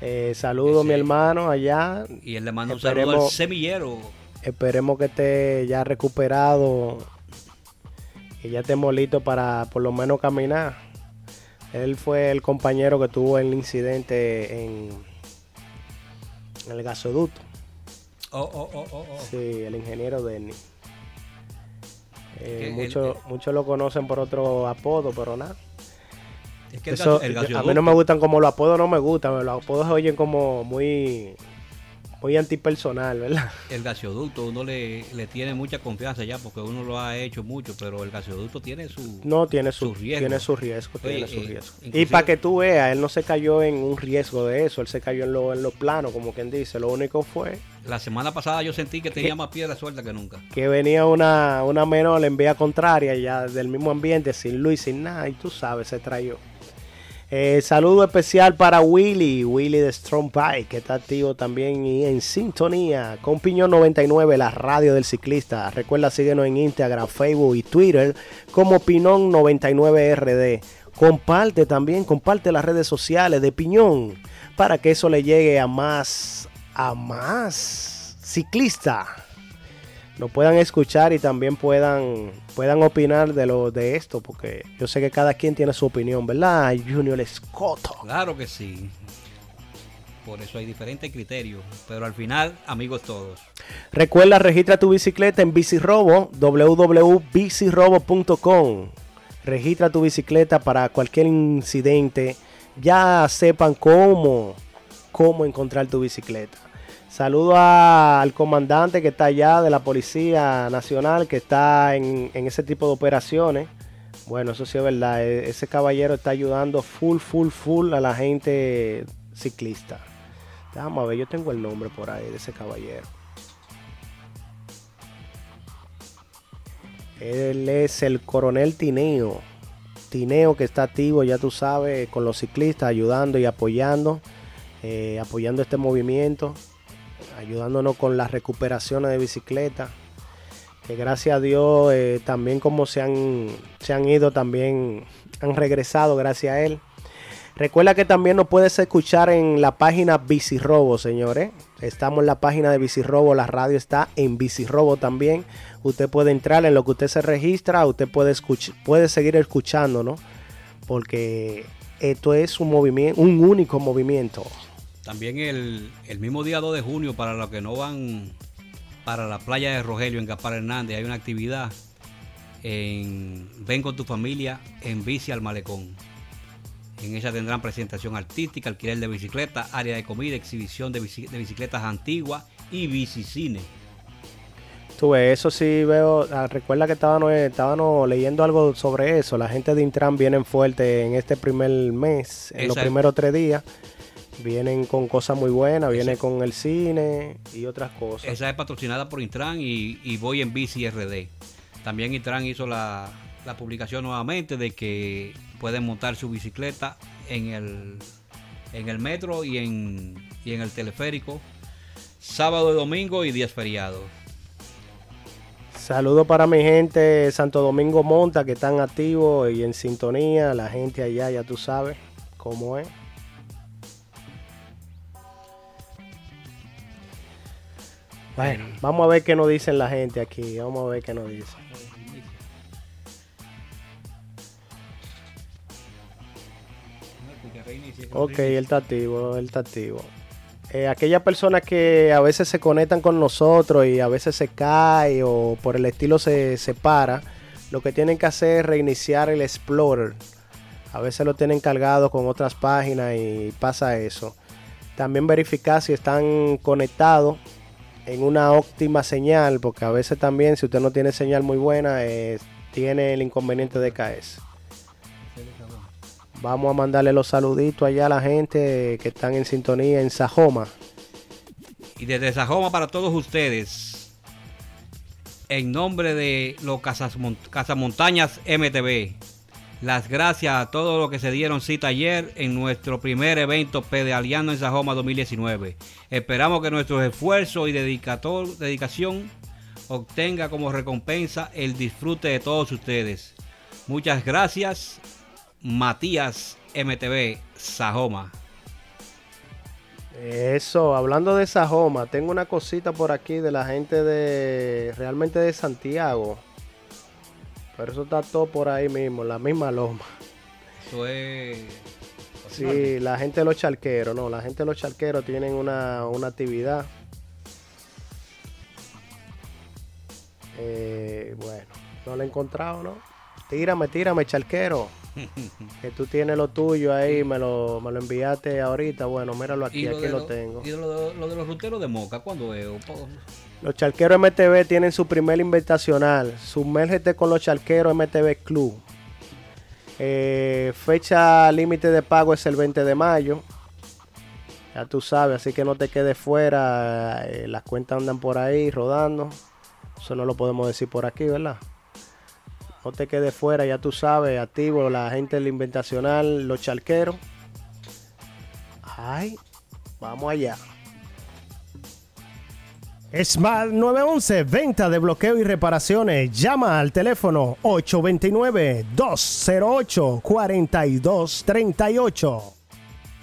Eh, saludo mi Ese- hermano allá. Y él le manda un saludo al semillero. Esperemos que esté ya recuperado y ya estemos listos para por lo menos caminar. Él fue el compañero que tuvo el incidente en, en el gasoducto. Oh, oh, oh, oh, oh. Sí, el ingeniero Denny. Eh, muchos, muchos lo conocen por otro apodo, pero nada. Es que el, Eso- gaso- el a mí no me gustan como los apodos, no me gustan. Los apodos se oyen como muy, muy antipersonal, ¿verdad? El gasoducto, uno le, le tiene mucha confianza ya porque uno lo ha hecho mucho, pero el gasoducto tiene su... No, tiene su, Su riesgo. tiene su riesgo, Oye, tiene su eh, riesgo. Y para que tú veas, él no se cayó en un riesgo de eso, él se cayó en lo, en lo plano, como quien dice. Lo único fue La semana pasada yo sentí que tenía más piedra suelta que nunca. que venía una, una menor en vía contraria, ya del mismo ambiente, sin luz, sin nada, y tú sabes, se trayó. Eh, saludo especial para Willy, Willy de Strong Bike, que está activo también y en sintonía con Piñón 99, la radio del ciclista. Recuerda, síguenos en Instagram, Facebook y Twitter como Pinón 99RD. Comparte también, comparte las redes sociales de Piñón para que eso le llegue a más, a más ciclistas lo puedan escuchar y también puedan, puedan opinar de lo de esto, porque yo sé que cada quien tiene su opinión, ¿verdad? Junior Escoto. Claro que sí. Por eso hay diferentes criterios, pero al final, amigos todos. Recuerda, registra tu bicicleta en Bicirobo, www.bicirobo.com. Registra tu bicicleta para cualquier incidente. Ya sepan cómo, cómo encontrar tu bicicleta. Saludo al comandante que está allá de la Policía Nacional, que está en, en ese tipo de operaciones. Bueno, eso sí es verdad. e- Ese caballero está ayudando full, full, full a la gente ciclista. Déjame ver, yo tengo el nombre por ahí de ese caballero. Él es el coronel Tineo. Tineo que está activo, ya tú sabes, con los ciclistas, ayudando y apoyando, eh, apoyando este movimiento, ayudándonos con las recuperaciones de bicicleta. Que gracias a Dios, eh, también como se han, se han ido, también han regresado gracias a él. Recuerda que también nos puedes escuchar en la página Bicirrobo, señores. Estamos en la página de Bicirrobo, la radio está en Bicirrobo también. Usted puede entrar en lo que usted se registra, usted puede, escuch- puede seguir escuchando, ¿no? Porque esto es un movimiento, un único movimiento. También el, el mismo día 2 de junio, para los que no van para la playa de Rogelio en Gaspar Hernández, hay una actividad en Ven con tu familia en Bici al Malecón. En ella tendrán presentación artística, alquiler de bicicleta, área de comida, exhibición de, bici- de bicicletas antiguas y bicicine. Tú ves, eso sí veo, ah, recuerda que estábamos, estábamos leyendo algo sobre eso. La gente de Intran vienen fuerte en este primer mes, en los primeros tres días. Vienen con cosas muy buenas, vienen Esa- con el cine y otras cosas. Esa es patrocinada por Intran y, y Voy en Bici RD. También Intran hizo la, la publicación nuevamente de que pueden montar su bicicleta en el, en el metro y en, y en el teleférico sábado y domingo y días feriados. Saludos para mi gente Santo Domingo Monta que están activos y en sintonía. La gente allá, ya tú sabes cómo es. Bueno, vamos a ver qué nos dicen la gente aquí. Vamos a ver qué nos dicen. Ok, él está activo, él está activo. Eh, aquellas personas que a veces se conectan con nosotros y a veces se cae o por el estilo se separa, lo que tienen que hacer es reiniciar el Explorer. A veces lo tienen cargado con otras páginas y pasa eso. También verificar si están conectados en una óptima señal, porque a veces también si usted no tiene señal muy buena, eh, tiene el inconveniente de caerse. Vamos a mandarle los saluditos allá a la gente que están en sintonía en Sajoma. Y desde Sajoma para todos ustedes, en nombre de los Casas Mon- Cazamontañas MTV, las gracias a todos los que se dieron cita ayer en nuestro primer evento pedaleando en Sajoma 2019. Esperamos que nuestros esfuerzos y dedicación obtenga como recompensa el disfrute de todos ustedes. Muchas gracias, Matías MTV Sajoma. Eso, hablando de Sajoma, tengo una cosita por aquí de la gente de realmente de Santiago. Pero eso está todo por ahí mismo, la misma loma. Eso es. Sí, la gente de los charqueros, no, la gente de los charqueros tienen una, una actividad. Eh, bueno, no lo he encontrado, ¿no? Tírame, tírame, charquero. <laughs> que tú tienes lo tuyo ahí, me lo, me lo enviaste ahorita. Bueno, míralo aquí, aquí lo, tengo. ¿Y lo, de los ruteros de Moca cuándo es? Los charqueros MTV tienen su primer invitacional. Sumérgete con los charqueros MTV Club. Eh, fecha límite de pago es el 20 de mayo. Ya tú sabes, así que no te quedes fuera. Eh, las cuentas andan por ahí rodando. Eso no lo podemos decir por aquí, ¿verdad? No te quedes fuera, ya tú sabes, activo la gente del Inventacional, los charqueros. Ay, vamos allá. Smart 911, venta de bloqueo y reparaciones. Llama al teléfono 829-208-4238.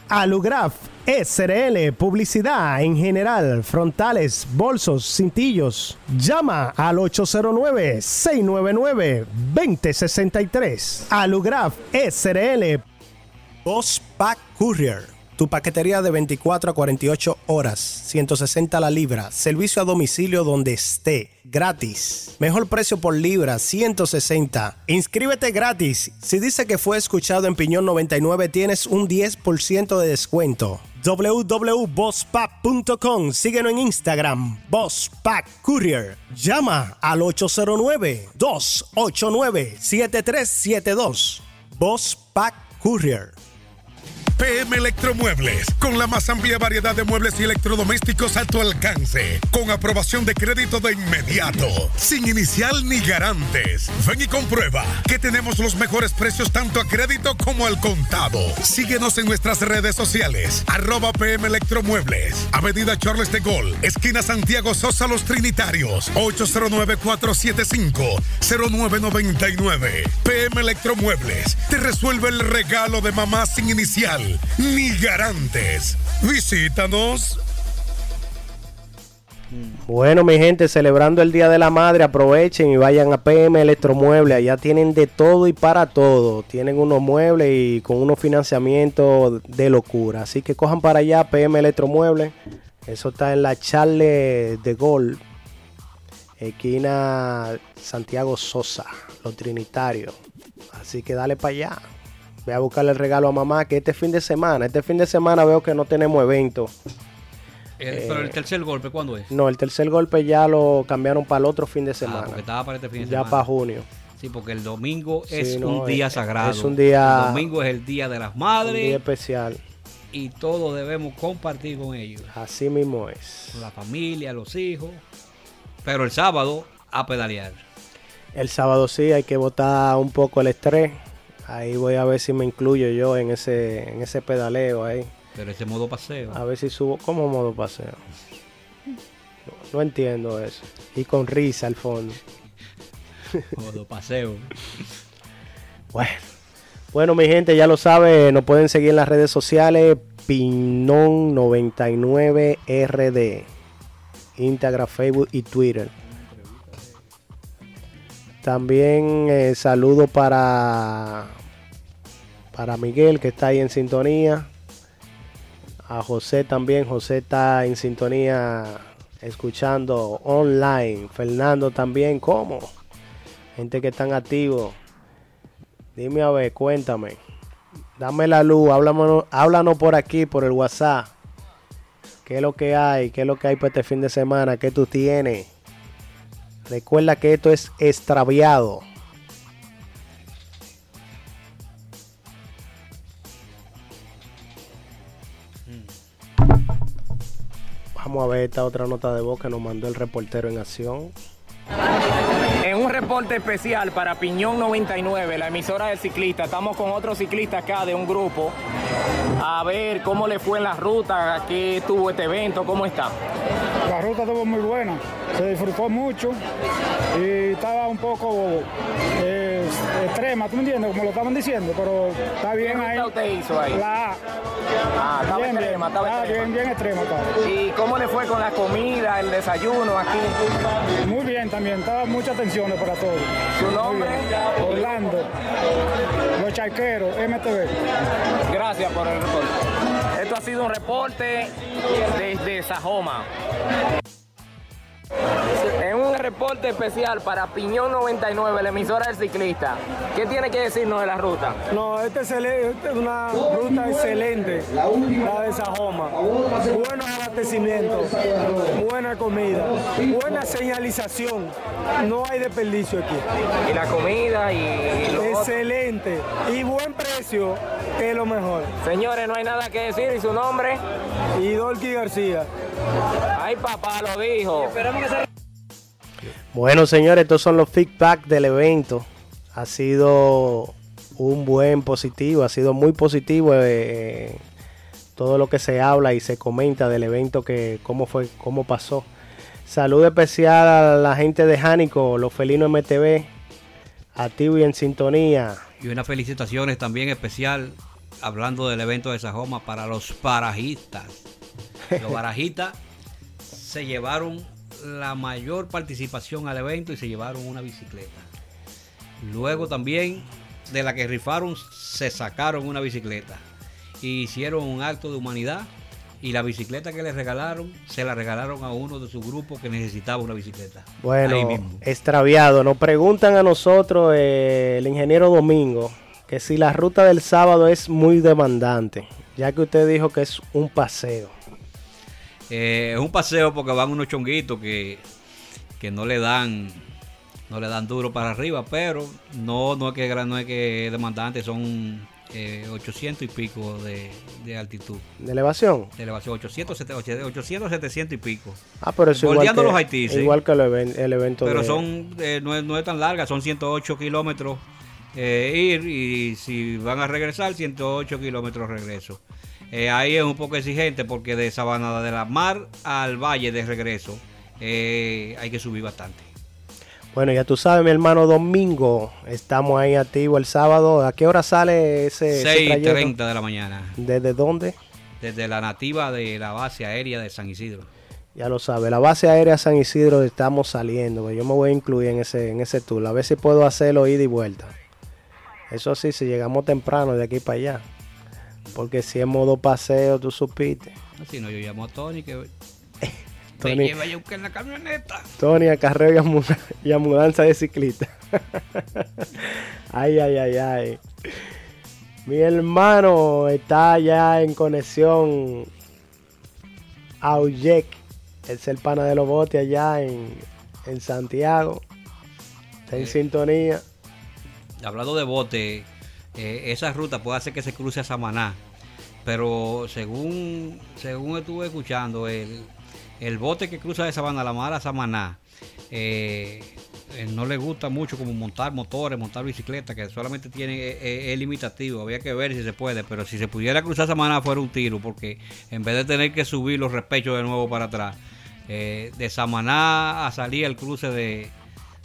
Alugraf SRL, publicidad en general, frontales, bolsos, cintillos. Llama al 809-699-2063. Alugraf SRL. Boss Pack Courier tu paquetería de 24 a 48 horas, 160 la libra, servicio a domicilio donde esté, gratis. Mejor precio por libra, 160. Inscríbete gratis. Si dice que fue escuchado en Piñón 99, tienes un 10% de descuento www.bosspack.com. Síguenos en Instagram, Boss Courier. Llama al 809-289-7372. Boss Courier. PM Electromuebles, con la más amplia variedad de muebles y electrodomésticos a tu alcance, con aprobación de crédito de inmediato, sin inicial ni garantes. Ven y comprueba que tenemos los mejores precios tanto a crédito como al contado. Síguenos en nuestras redes sociales, arroba PM Electromuebles, Avenida Charles de Gol, esquina Santiago Sosa Los Trinitarios, 809-475-0999. PM Electromuebles, te resuelve el regalo de mamá sin inicial ni garantes. Visítanos. Bueno, mi gente, celebrando el Día de la Madre, aprovechen y vayan a PM Electromuebles. Allá tienen de todo y para todo. Tienen unos muebles y con unos financiamientos de locura. Así que cojan para allá PM Electromuebles. Eso está en la Charle de Gol, esquina Santiago Sosa, los Trinitarios. Así que dale para allá. Voy a buscarle el regalo a mamá que este fin de semana, este fin de semana veo que no tenemos evento. ¿Pero el eh, tercer golpe cuándo es? No, el tercer golpe ya lo cambiaron para el otro fin de ah, semana. Ah, porque estaba para este fin de semana. Ya para junio. Sí, porque el domingo es un día sagrado. Es un día. El domingo es el día de las madres. Un día especial. Y todos debemos compartir con ellos. Así mismo es. La familia, los hijos. Pero el sábado a pedalear. El sábado sí, hay que botar un poco el estrés Ahí voy a ver si me incluyo yo en ese, en ese pedaleo ahí. Pero ese modo paseo. A ver si subo. ¿Cómo modo paseo? No, entiendo eso. Y con risa al fondo. <laughs> Modo paseo. bueno. Bueno, mi gente, ya lo sabe, nos pueden seguir en las redes sociales. Pinon99RD. Instagram, Facebook y Twitter. También eh, saludo para, para Miguel que está ahí en sintonía. A José también. José está en sintonía escuchando online. Fernando también. ¿Cómo? Gente que están activos. Dime a ver, cuéntame. Dame la luz. Háblanos, háblanos por aquí, por el WhatsApp. ¿Qué es lo que hay? ¿Qué es lo que hay para este fin de semana? ¿Qué tú tienes? Recuerda que esto es extraviado. Vamos a ver esta otra nota de voz que nos mandó el reportero en acción. En un reporte especial para Piñón 99, la emisora del ciclista, estamos con otro ciclista acá de un grupo a ver cómo le fue en la ruta, qué tuvo este evento, cómo está. La ruta estuvo muy buena, se disfrutó mucho y estaba un poco eh, extrema, ¿tú me entiendes? Como lo estaban diciendo, pero está bien ¿Qué ahí. ruta usted hizo ahí? La. Ah, estaba bien, extrema, bien, estaba ah, extrema. bien, bien extrema estaba. ¿Y cómo le fue con la comida, el desayuno aquí? Muy bien también, estaba muchas atenciones para todos. ¿Su nombre? Orlando, Los Charqueros, MTV. Gracias por el reporte. Esto ha sido un reporte desde Sajoma. En un reporte especial para Piñón 99, la emisora del ciclista. ¿Qué tiene que decirnos de la ruta? No, esta es una ruta excelente, la de Sajoma. Buenos abastecimientos, buena comida, buena señalización. No hay desperdicio aquí. Y la comida y lo otro. Excelente. Y buen precio, que es lo mejor. Señores, no hay nada que decir. ¿Y su nombre? Y Dolky García. Ay, papá lo dijo. Bueno, señores, estos son los feedback del evento. Ha sido un buen positivo, ha sido muy positivo eh, todo lo que se habla y se comenta del evento, que cómo fue, cómo pasó. Salud especial a la gente de Jánico, los felinos MTV, activo y en sintonía. Y unas felicitaciones también especial, hablando del evento de Sajoma, para los barajistas. <laughs> Los barajistas se llevaron la mayor participación al evento y se llevaron una bicicleta. Luego también de la que rifaron se sacaron una bicicleta. Y hicieron un acto de humanidad y la bicicleta que les regalaron se la regalaron a uno de su grupo que necesitaba una bicicleta. Bueno, extraviado. Nos preguntan a nosotros, eh, el ingeniero Domingo, que si la ruta del sábado es muy demandante, ya que usted dijo que es un paseo. Eh, es un paseo porque van unos chonguitos que, que no le dan no le dan duro para arriba, pero no, no es que no es que demandante, son eh, 800 y pico de, de altitud. ¿De elevación? De elevación, 800, 700, 800, 700 y pico. Ah, pero es igual que, los Haití, sí. igual que el, el evento Pero de- son, eh, no, es, no es tan larga, son 108 kilómetros eh, ir y si van a regresar, 108 kilómetros regreso. Eh, ahí es un poco exigente porque de Sabana de la Mar al Valle de regreso eh, hay que subir bastante. Bueno, ya tú sabes, mi hermano Domingo, estamos ahí activos el sábado. ¿A qué hora sale ese, ese trayecto? 6.30 de la mañana. ¿Desde dónde? Desde la nativa de la base aérea de San Isidro. Ya lo sabe, la base aérea San Isidro estamos saliendo. pues Yo me voy a incluir en ese, en ese tour. A ver si puedo hacerlo ida y vuelta. Eso sí, si llegamos temprano de aquí para allá. Porque si es modo paseo, tú supiste. Así no, yo llamo a Tony que <laughs> Tony. me lleva a buscar en la camioneta. Tony, acarreo y, amu- <laughs> y a mudanza de ciclista. <laughs> ay, ay, ay, ay. Mi hermano está ya en conexión a es el pana de los botes allá en, en Santiago. Está en Eh. sintonía. Hablando de bote, eh, esa ruta puede hacer que se cruce a Samaná. Pero según, según estuve escuchando, el, el bote que cruza de Sabana la Mar a Samaná eh, eh, no le gusta mucho como montar motores, montar bicicletas, que solamente tiene eh, es limitativo. Había que ver si se puede, pero si se pudiera cruzar Samaná fuera un tiro, porque en vez de tener que subir los respechos de nuevo para atrás, de Samaná a salir al cruce de,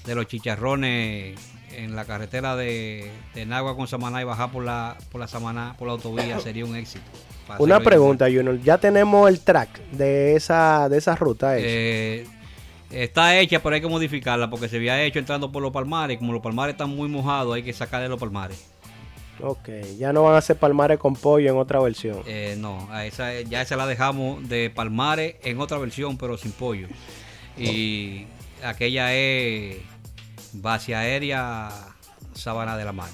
de los chicharrones en la carretera de, de Nagua con Samaná y bajar por la, por la Samaná, por la autovía, <coughs> sería un éxito. Una pregunta, Junior. Ya tenemos el track de esa, de esa ruta. Eh, está hecha, pero hay que modificarla porque se había hecho entrando por los palmares. Como los palmares están muy mojados, hay que sacarle los palmares. Ok, ya no van a hacer palmares con pollo en otra versión. Eh, no, a esa, ya esa la dejamos de palmares en otra versión, pero sin pollo. Y aquella es base aérea Sabana de la Mar.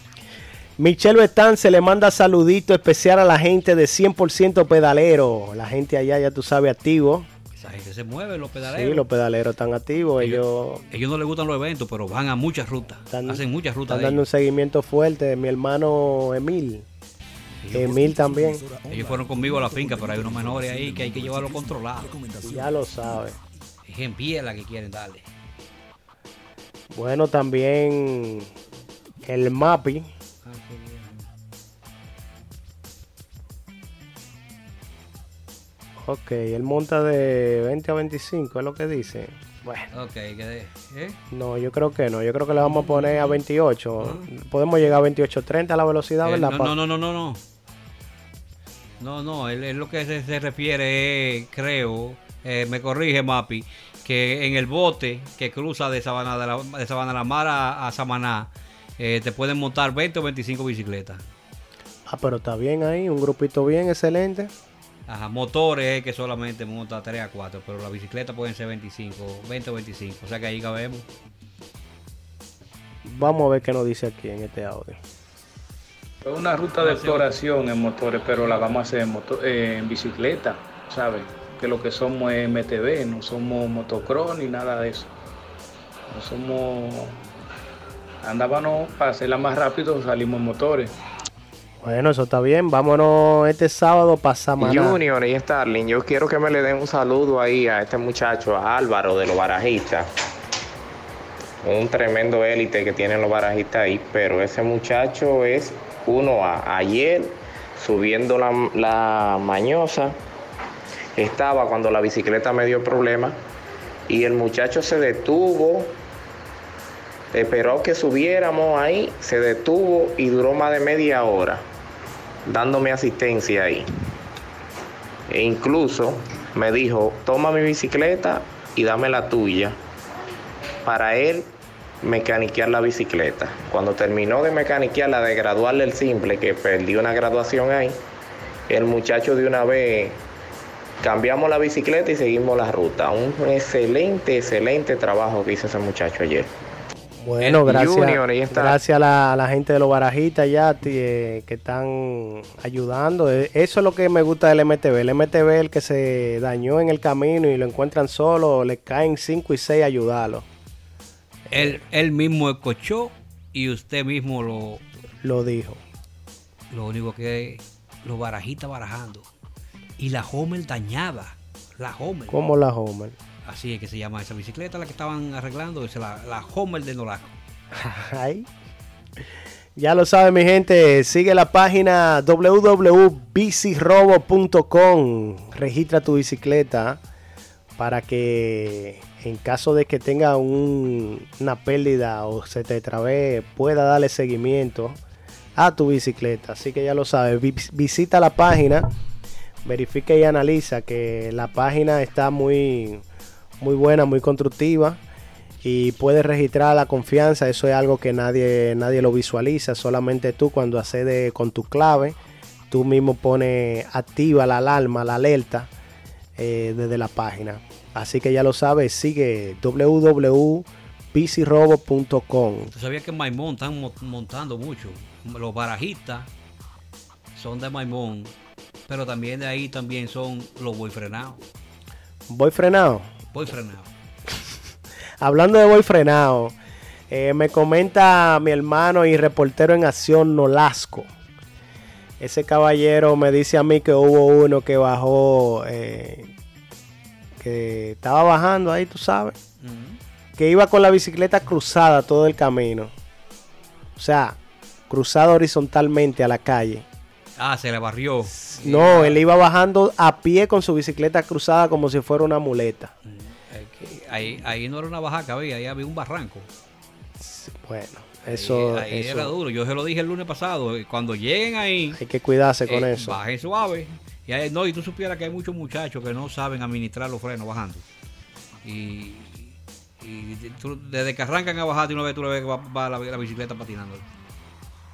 Michelle Betán se le manda saludito especial a la gente de 100% pedalero. La gente allá, ya tú sabes, activo. Esa gente se mueve, los pedaleros. Sí, los pedaleros están activos. Ellos Ellos no les gustan los eventos, pero van a muchas rutas. hacen muchas rutas. están de dando un seguimiento fuerte. Mi hermano Emil. Emil también. Ellos fueron conmigo a la finca, pero hay unos menores ahí que hay que llevarlo controlado. Ya lo sabe. Es en pie la que quieren darle. Bueno, también el MAPI. Ok, él monta de 20 a 25, es lo que dice. Bueno. Ok, ¿qué ¿eh? No, yo creo que no. Yo creo que le vamos a poner a 28. Podemos llegar a 28.30 a la velocidad, Eh, ¿verdad? no, no, no, no, no, no. No, no, él, él lo que se, se refiere es, creo, eh, me corrige Mapi, que en el bote que cruza de Sabana de, la, de Sabana de la Mar a, a Samaná, eh, te pueden montar 20 o 25 bicicletas. Ah, pero está bien ahí. Un grupito bien, excelente. Ajá, motores es que solamente monta 3 a 4, pero las bicicletas pueden ser 25, 20 o 25, o sea que ahí cabemos. Vamos a ver qué nos dice aquí en este audio. Es una ruta de exploración en motores, pero la vamos a hacer en, moto- eh, en bicicleta, ¿sabes? Que lo que somos es MTV, no somos motocross ni nada de eso. No somos. Andábamos para hacerla más rápido, salimos motores. Bueno, eso está bien. Vámonos este sábado para Samaná. Junior y Starling, yo quiero que me le den un saludo ahí a este muchacho, a Álvaro de los barajistas. Un tremendo élite que tienen los barajistas ahí, pero ese muchacho es uno a ayer subiendo la, la mañosa. Estaba cuando la bicicleta me dio problema y el muchacho se detuvo, esperó que subiéramos ahí, se detuvo y duró más de media hora dándome asistencia ahí. E incluso me dijo, toma mi bicicleta y dame la tuya para él mecaniquear la bicicleta. Cuando terminó de mecaniquearla, de graduarle el simple, que perdí una graduación ahí, el muchacho de una vez cambiamos la bicicleta y seguimos la ruta. Un excelente, excelente trabajo que hizo ese muchacho ayer. Bueno, gracias, Junior, ahí está. gracias a la, a la gente de los barajitas ya eh, que están ayudando. Eh, Eso es lo que me gusta del MTV. El MTV el que se dañó en el camino y lo encuentran solo, le caen 5 y 6 a ayudarlo. Él, él mismo escuchó y usted mismo lo, Lo dijo. lo único que los barajitas barajando. Y la Homer dañada. La Homer. Como la Homer. Así es que se llama esa bicicleta la que estaban arreglando. Es la, la Homer de Nolasco. Ay. Ya lo sabe mi gente, sigue la página www.bicirrobo.com. Registra tu bicicleta para que en caso de que tenga un- una pérdida o se te trabee, pueda darle seguimiento a tu bicicleta. Así que ya lo sabes, vi- visita la página, verifica y analiza que la página está muy, muy buena, muy constructiva y puedes registrar la confianza. Eso es algo que nadie, nadie lo visualiza, solamente tú cuando accedes con tu clave, tú mismo pones activa la alarma, la alerta eh, desde la página. Así que ya lo sabes, sigue www.bicirrobo.com. ¿Tú que en Maimón están mo- montando mucho? Los barajistas son de Maimón, pero también de ahí también son los voy frenados. Voy frenado. Voy frenado. <laughs> Hablando de voy frenado, eh, me comenta mi hermano y reportero en acción Nolasco. Ese caballero me dice a mí que hubo uno que bajó, eh, que estaba bajando ahí, tú sabes, que iba con la bicicleta cruzada todo el camino. O sea, cruzada horizontalmente a la calle. Ah, se le barrió. No, él iba bajando a pie con su bicicleta cruzada como si fuera una muleta. Ahí, ahí no era una bajaca, había, ahí había un barranco. Bueno, eso, ahí, ahí eso- era duro. Yo se lo dije el lunes pasado. eh, Cuando lleguen ahí, hay que cuidarse con eh, eso. bajen suave. Y ahí- no, y tú supieras que hay muchos muchachos que no saben administrar los frenos bajando. Y, y tú- desde que arrancan a bajar, de una vez tú le ves que va, va la, la bicicleta patinando.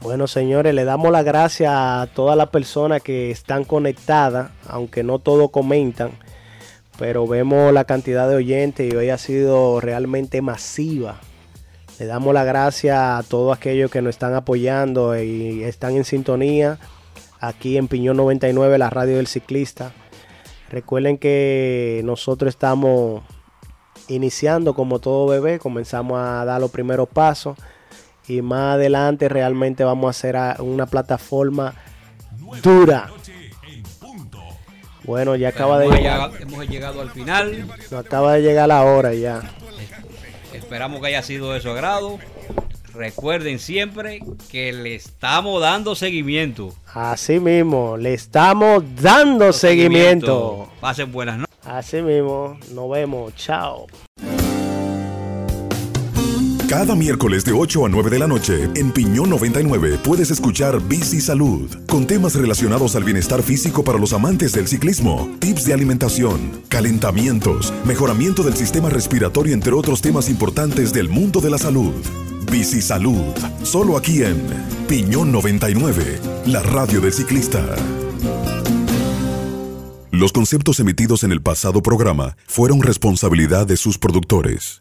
Bueno, señores, le damos las gracias a todas las personas que están conectadas, aunque no todos comentan, pero vemos la cantidad de oyentes y hoy ha sido realmente masiva. Le damos las gracias a todos aquellos que nos están apoyando y están en sintonía aquí en Piñón 99, la radio del ciclista. Recuerden que nosotros estamos iniciando como todo bebé, comenzamos a dar los primeros pasos y más adelante realmente vamos a hacer a- una plataforma dura. Bueno, ya acaba de hemos, llegar, llegado, hemos llegado al final. nos acaba de llegar la hora ya. Esperamos que haya sido de su agrado. Recuerden siempre que le estamos dando seguimiento. Así mismo, le estamos dando seguimiento. Pasen buenas noches. Así mismo, nos vemos. Chao. Cada miércoles de 8 a 9 de la noche en Piñón 99 puedes escuchar Bici Salud con temas relacionados al bienestar físico para los amantes del ciclismo, tips de alimentación, calentamientos, mejoramiento del sistema respiratorio entre otros temas importantes del mundo de la salud. Bici Salud, solo aquí en Piñón 99, la radio del ciclista. Los conceptos emitidos en el pasado programa fueron responsabilidad de sus productores.